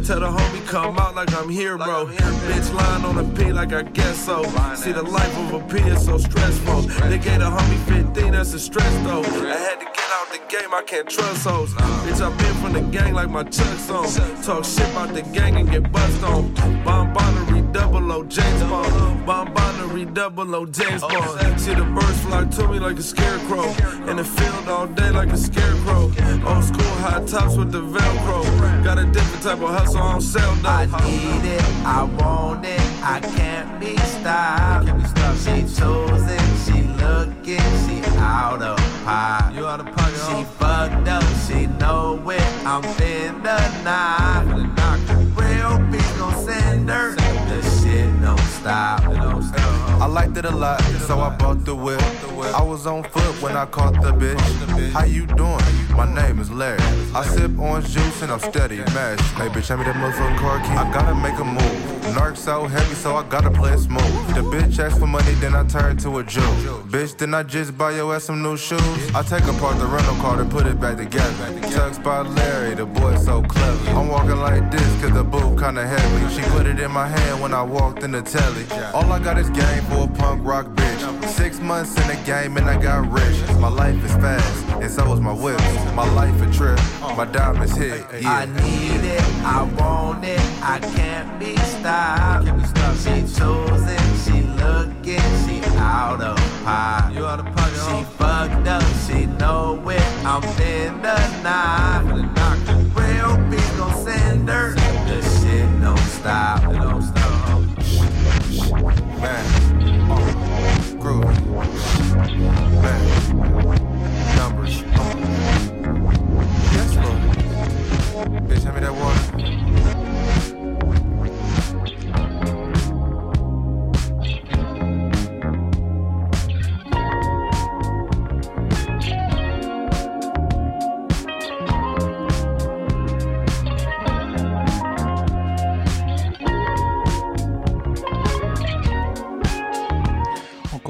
Tell the homie come out like I'm here, bro. Bitch lying on the P like I guess so. See the life of a P is so stressful. They gave the homie 15, that's a stress though. I had to get out the game, I can't trust hoes. Bitch, I've been from the gang like my chucks on. Talk shit about the gang and get bust on. Bombonnery double O James Bond. Bombonnery double O James oh. Bond. See the birds fly to me like a scarecrow. In the field all day like a scarecrow. Old school high tops with the Velcro. Got a different type of hustle, don't sell dope. I need it, I want it, I can't be stopped. She choosing, she looking she out of pocket. You out of pocket, She fucked up, she know it. I'm finna knock. Liked it a lot, so I bought the whip. I was on foot when I caught the bitch. How you doing? My name is Larry. I sip orange juice and I'm steady, mash. Hey bitch, hand me that motherfucking car key. I gotta make a move. Narc so heavy, so I gotta play it smooth. The bitch asked for money, then I turned to a Jew. Bitch, then I just buy your ass some new shoes. I take apart the rental car and put it back together. Tucks by Larry, the boy so clever. I'm walking like this, cause the boot kinda heavy. She put it in my hand when I walked in the telly. All I got is game for a punk rock bitch. Six months in the game and I got rich. My life is fast, and so is my whip. My life a trip, my diamonds hit. Yeah. I need it, I want it, I can't be stopped. She choosing, she looking, she out of pocket. You out of pocket. She fucked up, she know it. I'm in the night. Real bitch gon' send her. The shit don't stop. It don't stop.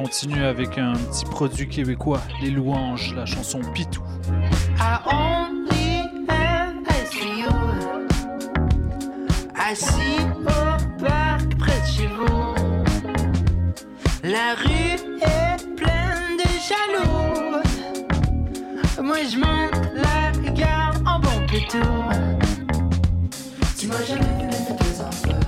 Continue avec un petit produit québécois, Les Louanges, la chanson Pitou. I only have eyes you. Assis au parc près de chez vous. La rue est pleine de jaloux. Moi je monte la gare en bon pétou. Tu m'as jamais vu mettre tes enfants.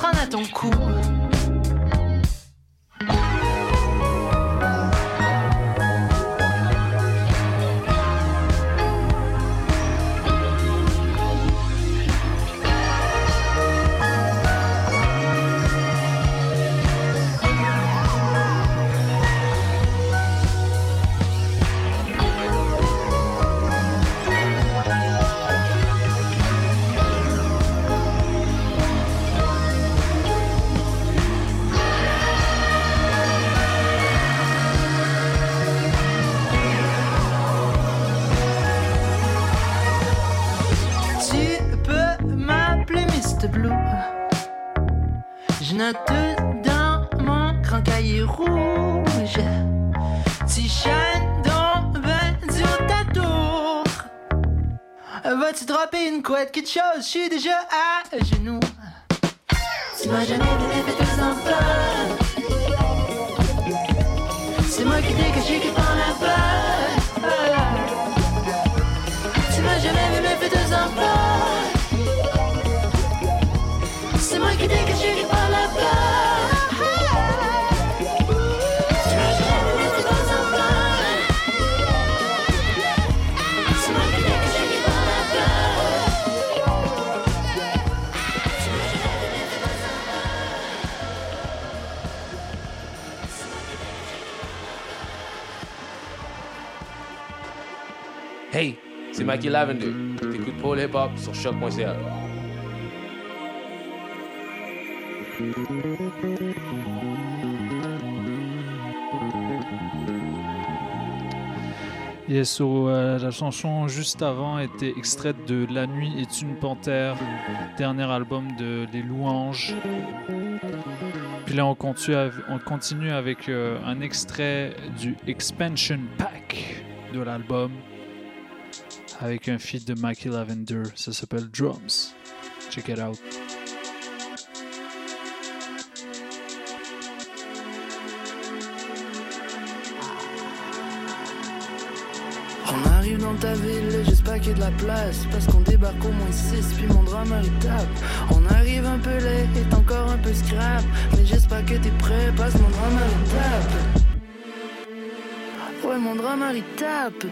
Prends à ton cours. Dans mon grand cahier rouge. Shines donc ben du tour. Vas-tu dropper une couette, quelque chose? Je suis déjà à genoux. Tu m'as jamais donné de tes enfants. C'est moi qui t'ai caché qui prend la peur. Mikey Lavender. T'écoutes Paul Hip Hop sur choc.ca. Yes, so, euh, la chanson juste avant était extraite de La nuit est une panthère, dernier album de Les Louanges. Puis là, on continue, av- on continue avec euh, un extrait du Expansion Pack de l'album avec un feat de Mikey Lavender. Ça s'appelle Drums. Check it out. On arrive dans ta ville j'espère qu'il y a de la place Parce qu'on débarque au moins 6 puis mon drame il tape On arrive un peu laid et encore un peu scrap Mais j'espère que t'es prêt parce que mon drame il tape Ouais mon drame il tape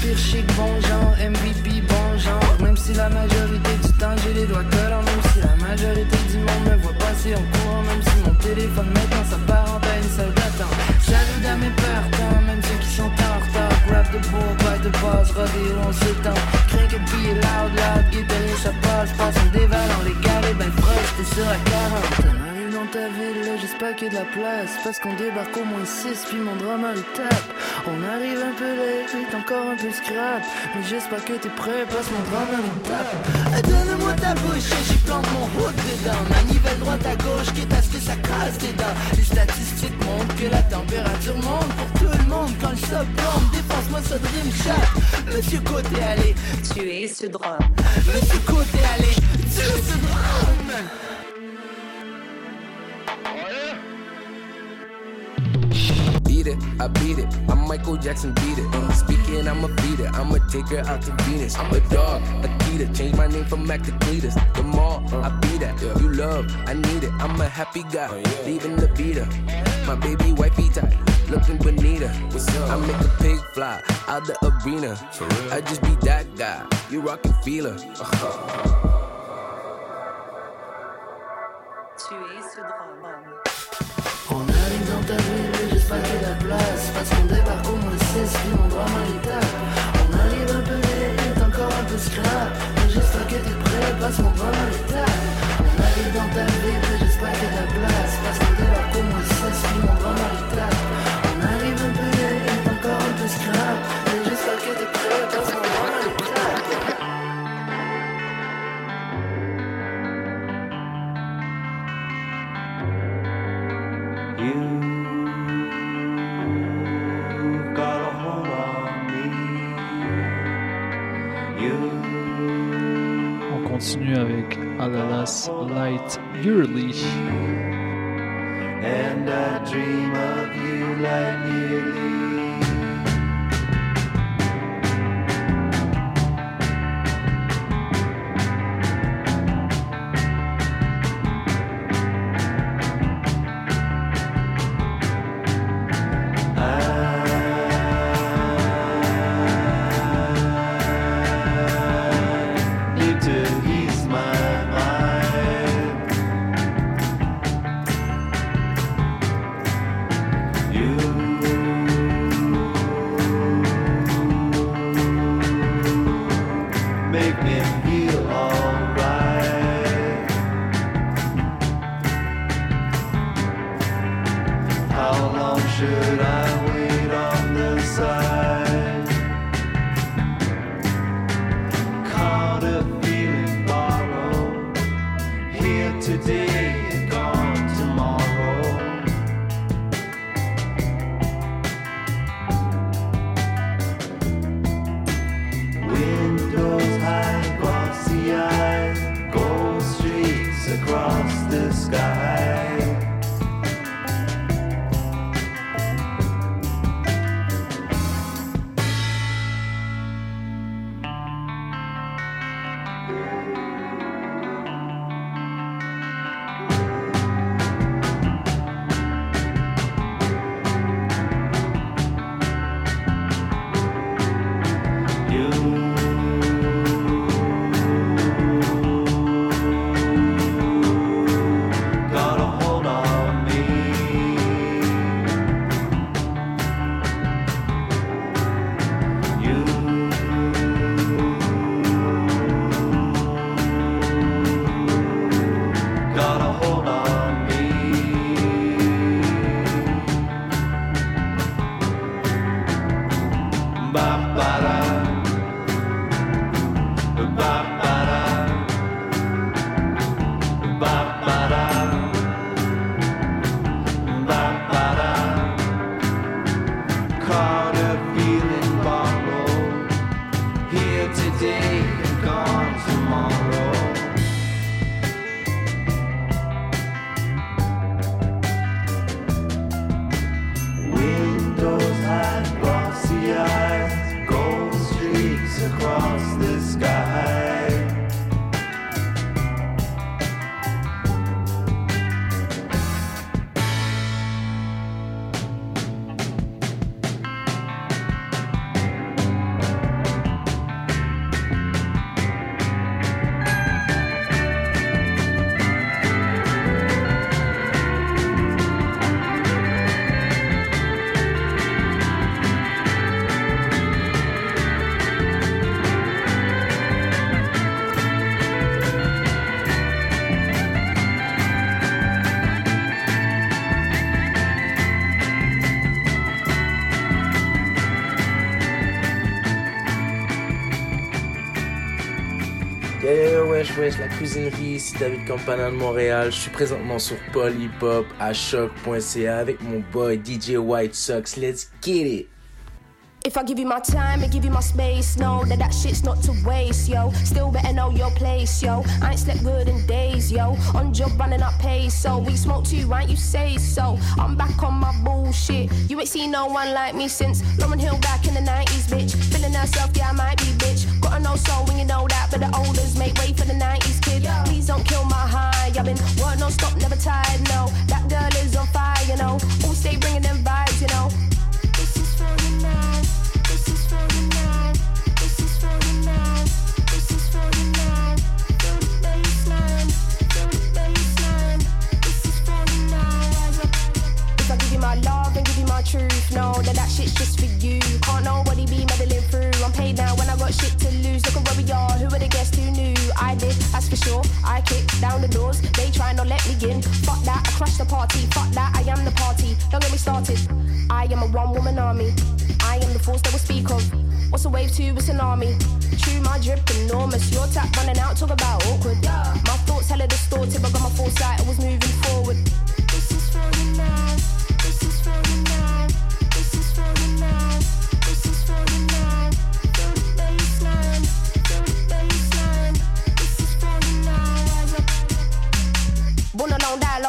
Pire chic, bon genre, MVP, bon genre. Même si la majorité du temps j'ai les doigts collants, même si la majorité du monde me voit passer en courant, même si mon téléphone maintenant s'apparente à une salle d'attente. Salut à mes partants, même ceux qui sont en retard. Grab de beau, bail de base, rodéo, on s'étend. Crank it, be loud, loud, guitare, ça passe, passe en dévalant les galets, ben proche, t'es sur la 40. Ta ville, j'espère qu'il y a de la place. Parce qu'on débarque au moins 6, puis mon drama il tape. On arrive un peu laid, t'es encore un peu scrap. Mais j'espère que t'es prêt, parce que mon drama il tape. Eh, Donne-moi ta bouche et j'y plante mon hook dedans. Manivelle droite à gauche, quitte à ce que ça casse tes dents. Les statistiques montrent que la température monte pour tout le monde. Quand le sub plombe, dépense-moi de me chatte. Monsieur Côté, allez. Tu es ce drame. Monsieur Côté, allez. Tu es ce drame. Beat it, I beat it. I'm Michael Jackson, beat it. Uh, speaking, I'ma beat it. I'ma take her out to Venus. I'm a dog, Akita. Change my name from Mac to Cletus. The mall, I be that. You love, I need it. I'm a happy guy, leaving the beater. My baby wifey tight, looking bonita. I make a pig fly out the arena. I just be that guy. You rockin' feeler. Tu es ce drame. On parce débarque au On arrive un peu late, encore un peu scrap. Registre que t'es prêt, passe mon droit. On arrive dans ta. On continue avec Alalas Light Yearly. and I dream of you like yearly. Cuisinerie, ici David Campana de Montréal. Je suis présentement sur Hop à choc.ca avec mon boy DJ White Sox. Let's get it! If I give you my time and give you my space, know that that shit's not to waste, yo. Still better know your place, yo. I ain't slept good in days, yo. On job running up pace, so we smoke too, right? You say so. I'm back on my bullshit. You ain't seen no one like me since Lauryn Hill back in the 90s, bitch. Feeling herself, yeah, I might be, bitch. Gotta know so when you know that, but the olders make way for the 90s kid. Please don't kill my high. I've been work non stop, never tired, no. That girl is on fire, you know. All stay bringing them vibes, you know. Shit's just for you. Can't nobody be meddling through. I'm paid now when I got shit to lose. Look at where we are. Who are the guests who knew? I did, that's for sure. I kicked down the doors. They try not let me in. Fuck that, I crashed the party. Fuck that, I am the party. Don't get me started. I am a one woman army. I am the force that will speak of. What's a wave to a tsunami? True, my drip enormous. Your tap running out, talk about awkward. My thoughts hella distorted, but got my foresight. I was moving forward. This is for you now. This is for you now. The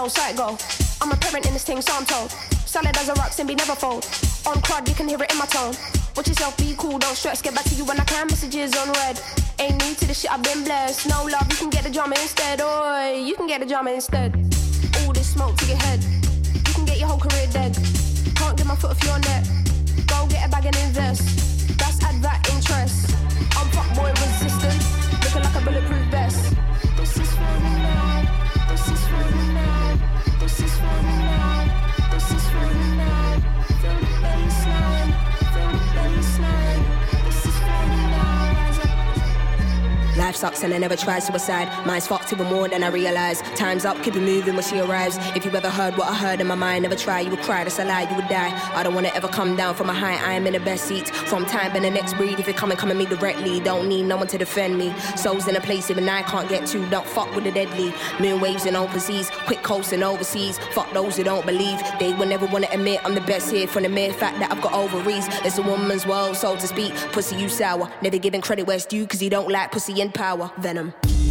the sight. I'm a parent in this thing, so I'm told. Solid as a rock, and be never fold. On crud, you can hear it in my tone. Watch yourself, be cool, don't stress. Get back to you when I can. Messages on red. Ain't new to this shit, I've been blessed. No love, you can get the drama instead. Oi, you can get the drama instead. All this smoke to your head. You can get your whole career dead. Can't get my foot off your neck. Go get a bag and invest. That's add that interest. I'm resistant. Looking like a bulletproof Life sucks and I never tried suicide. Mine's fucked even more than I realize. Time's up, keep it moving when she arrives. If you ever heard what I heard in my mind, never try, you would cry, that's a lie, you would die. I don't wanna ever come down from a high, I am in the best seat. From time and the next breed, if you're coming, come at me directly, don't need no one to defend me. Souls in a place even I can't get to, don't fuck with the deadly. Moon waves in open seas, quick coasting overseas. Fuck those who don't believe, they will never wanna admit I'm the best here from the mere fact that I've got ovaries. It's a woman's world, so to speak. Pussy, you sour, never giving credit where it's due, cause you don't like pussy in power. Venom.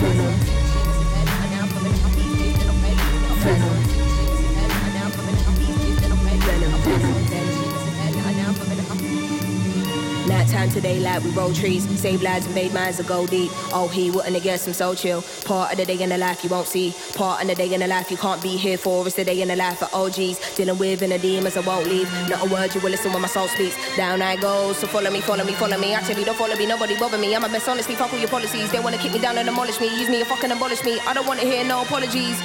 Venom. Venom. Nighttime today, like we roll trees, save lives and made minds that go deep. Oh, he wouldn't have guessed I'm so chill. Part of the day in the life you won't see. Part of the day in the life you can't be here for. It's the day in the life of OGs. Dealing with inner demons, I won't leave. Not a word you will listen when my soul speaks. Down I go, so follow me, follow me, follow me. Actually, don't follow me, nobody bother me. I'm a best honestly, fuck all your policies. They wanna kick me down and demolish me. Use me and fucking abolish me. I don't wanna hear no apologies.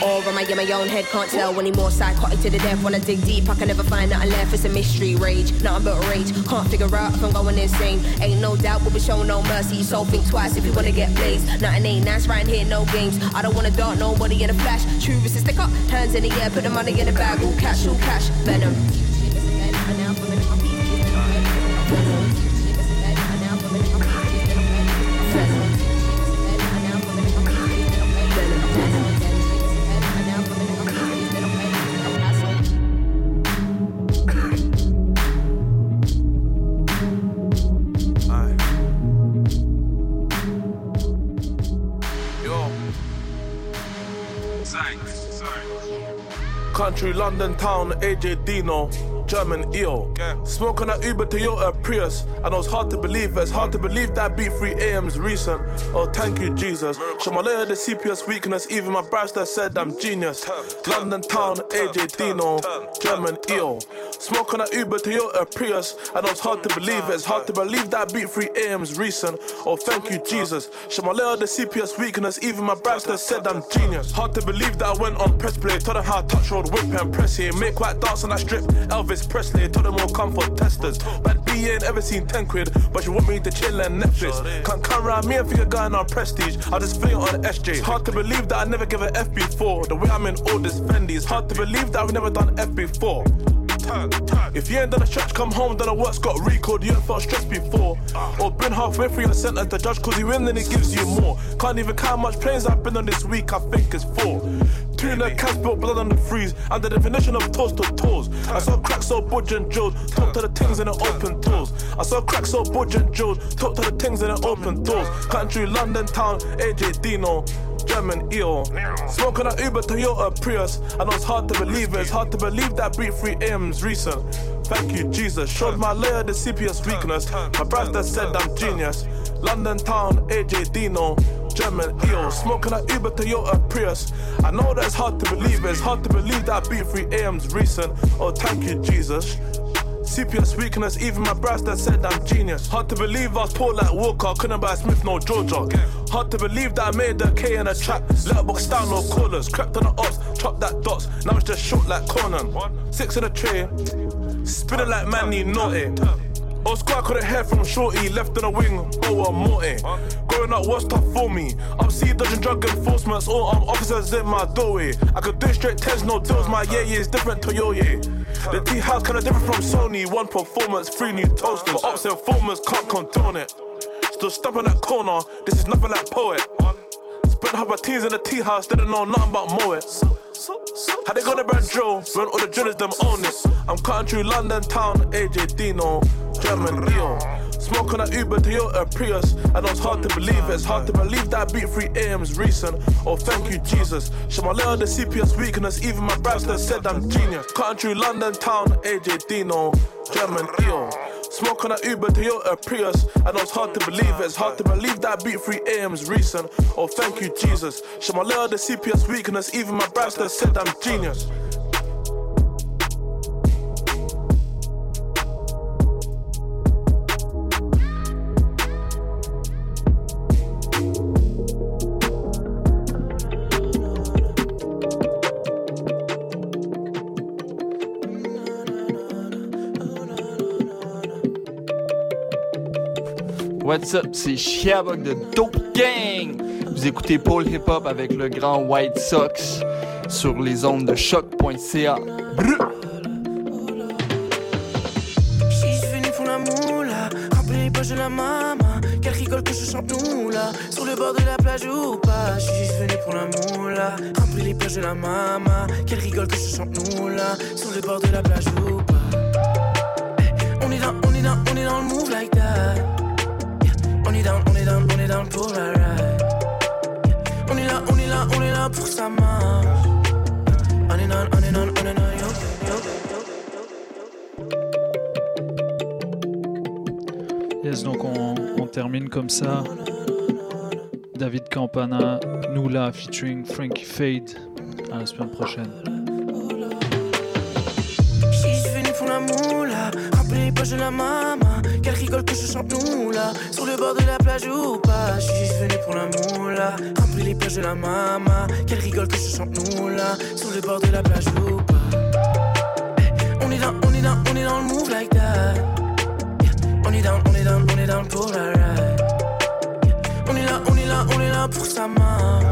Or am I in my own head? Can't tell anymore. psychotic to the death. When I dig deep, I can never find nothing left. It's a mystery, rage, nothing but rage. Can't figure out if I'm going insane. Ain't no doubt, we'll be showing no mercy. So think twice if you wanna get blazed. Nothing ain't nice right here, no games. I don't wanna dart nobody in a flash. True is to stick up, hands in the air, put the money in the bag. All cash, all cash, venom. London town, AJ Dino, German EO. Smoking a Uber Toyota Prius. I know it's hard to believe, it's hard to believe that beat 3 AM's recent. Oh, thank you, Jesus. Layer the CPS weakness, even my browser said I'm genius. London town, AJ Dino, German EO. Smoking on a Uber, Toyota, Prius. I know it's hard to believe it. It's hard to believe that beat 3 AM's recent. Oh, thank you, Jesus. Little the CPS weakness. Even my browser said I'm genius. Hard to believe that I went on press play. Told them how I touch road, whip and press here. Make white dance on that strip. Elvis Presley. Told them all come for testers. But B ain't ever seen 10 quid. But she want me to chill and Netflix. Can't come around me and think you're going on prestige. I'll just fling it on SJ. It's hard to believe that I never give a F before. The way I'm in all this Fendi. It's hard to believe that I've never done F before. If you ain't done a stretch, come home, then the work's got recalled. You ain't felt stressed before. Or been halfway through your sentence, the judge cause you win, then it gives you more. Can't even count how much planes I've been on this week, I think it's four. Two in cats spilled blood on the freeze, and the definition of toast to toes. I saw cracks so budge and Joe, talk to the things in the open toes. I saw cracks so budge and Joe, talk to the things in the open toes. Country, London town, AJ Dino. German EO. Smoking an Uber Toyota Prius. I know it's hard to believe it. It's hard to believe that beat 3 AM's recent. Thank you, Jesus. Showed my layer the CPS weakness. My brother said I'm genius. London town, AJ Dino. German EO. Smoking an Uber Toyota Prius. I know that it's hard to believe. It's hard to believe that beat 3 AM's recent. Oh, thank you, Jesus. CPS weakness, even my brass that said I'm genius. Hard to believe I was poor like Walker, couldn't buy Smith, no Georgia. Hard to believe that I made the K in a trap. Letterbox down, no callers. Crept on the ops, chopped that dots. Now it's just short like Conan. Six in a tray, spinning like Manny Naughty. Old squad couldn't hear from Shorty, left in a wing, oh, I'm Morty. Growing up was tough for me. I'm see dodging drug enforcement, all armed officers in my doorway. I could do straight tens, no deals, my yeah, yeah is different to your yeah. The T house kinda different from Sony, one performance, three new toasters. Ops and formers can't condone it. Still stopping that corner, this is nothing like poet. Spent half my teens in the tea house, didn't know nothing about Moet. How they gonna burn Joe when all the drillers them own it? I'm cutting through London town, AJ Dino, German Leo. Smoking an Uber Toyota Prius. I know it's hard to believe it. It's hard to believe that beat 3 AM's recent. Oh, thank you, Jesus. Little the CPS weakness. Even my browser said I'm genius. Cutting through London town, AJ Dino, German Leo. Smoke on an Uber Toyota Prius. I know it's hard to believe it. It's hard to believe that beat 3 AM's recent. Oh, thank you, Jesus. Little the CPS weakness. Even my browser said I'm genius. What's up, c'est Chiabog de Dope Gang. Vous écoutez Paul Hip Hop avec le grand White Sox sur les ondes de choc.ca. La maman. Qu'elle rigole que je chante nous là, sur le bord de la plage ou pas? J'suis venu pour la moula, remplis les poches de la maman. Qu'elle rigole que je chante nous là, sur le bord de la plage ou pas? Eh, On est dans, on est dans, on est dans le move like that. On est down, on est down, on est down pour la ride. On est là, on est là, on est là pour sa marche. On est down, on est down, on est yo, yo. Yes, donc on, on termine comme ça. David Campana, Nula featuring Frankie Fade. À la semaine prochaine. Venu pour la moula, poches de la maman. Qu'elle rigole que je chante nous là, sur le bord de la plage ou pas. J'suis venu pour la moula, remplis les poches de la maman. Qu'elle rigole que je chante nous là, sur le bord de la plage ou pas. On est dans, on est dans, on est dans le move like that. On est down, on est down, on est down pour la ride. On est là, on est là, on est là pour sa marche.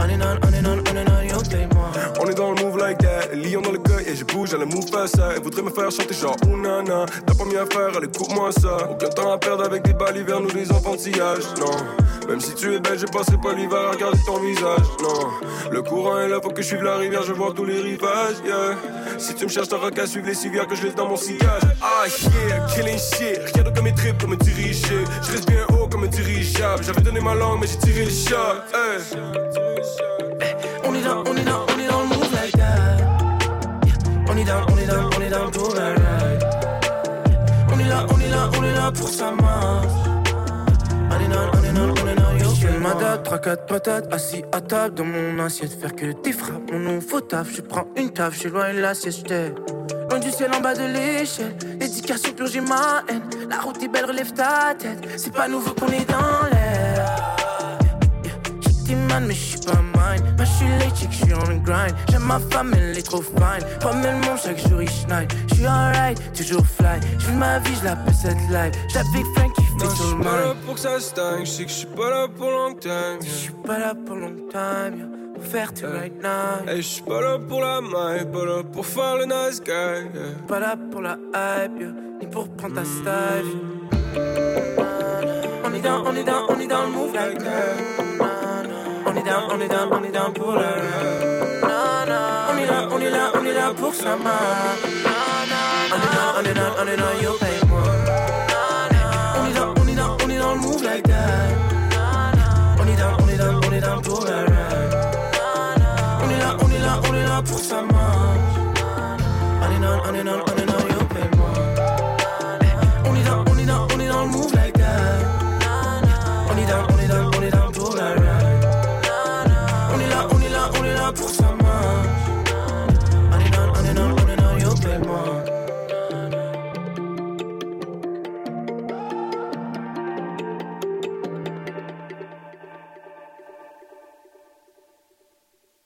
On est on est on est down, yo, paye-moi. On est dans le move like that, lion dans le gueule je bouge la move face ça. Elle voudrait me faire chanter genre oh nana. T'as pas mieux à faire, allez coupe-moi ça. Aucun temps à perdre avec des balivernes ou des enfantillages, non. Même si tu es belle, je passerai pas l'hiver à regarder ton visage, non. Le courant est là, faut que je suive la rivière, je vois tous les rivages, yeah. Si tu me cherches, t'auras qu'à suivre les civières que je laisse dans mon sillage. Ah yeah, killing shit, rien de comme mes tripes pour me diriger. Je reste bien haut comme un dirigeable. J'avais donné ma langue, mais j'ai tiré le shot, hey. On est dans, on est là, pour sa marche. On patates, assis à table dans mon assiette, faire que des frappes, mon nom faut taf, je prends une taf, de la sieste, Loin du ciel en bas de l'échelle, éducation purger ma haine, la route est belle, relève ta tête, c'est pas nouveau qu'on est dans l'air. Man, mais j'suis pas mine. Moi j'suis late, j'suis on the grind. J'aime ma femme, elle est trop fine. Pas même mon chaque jour il schneid. J'suis alright, toujours fly. J'vis ma vie, j'lappelle cette life. J'avais Frank qui fait Non, sur j'suis le pas là pour que ça stagne, j'sais que j'suis pas là pour long time. J'suis pas là pour long time, yeah. Pour faire tout right now. Hey, j'suis pas là pour la maille, pas là pour faire le nice guy. yeah. Pas là pour la hype, yeah. Ni pour prendre ta style. On est dans, on est dans, on est dans le move like that. On est down, on est down, on est down pour le On est là, on est là, on est là pour ça, man. On est dans, on est dans, on est dans, yo pay moi. On est dans, on est dans, on est le move like that. On est down, on est down, on est down pour le On est là, on est là, on est là pour ça, man. On est dans, on est dans,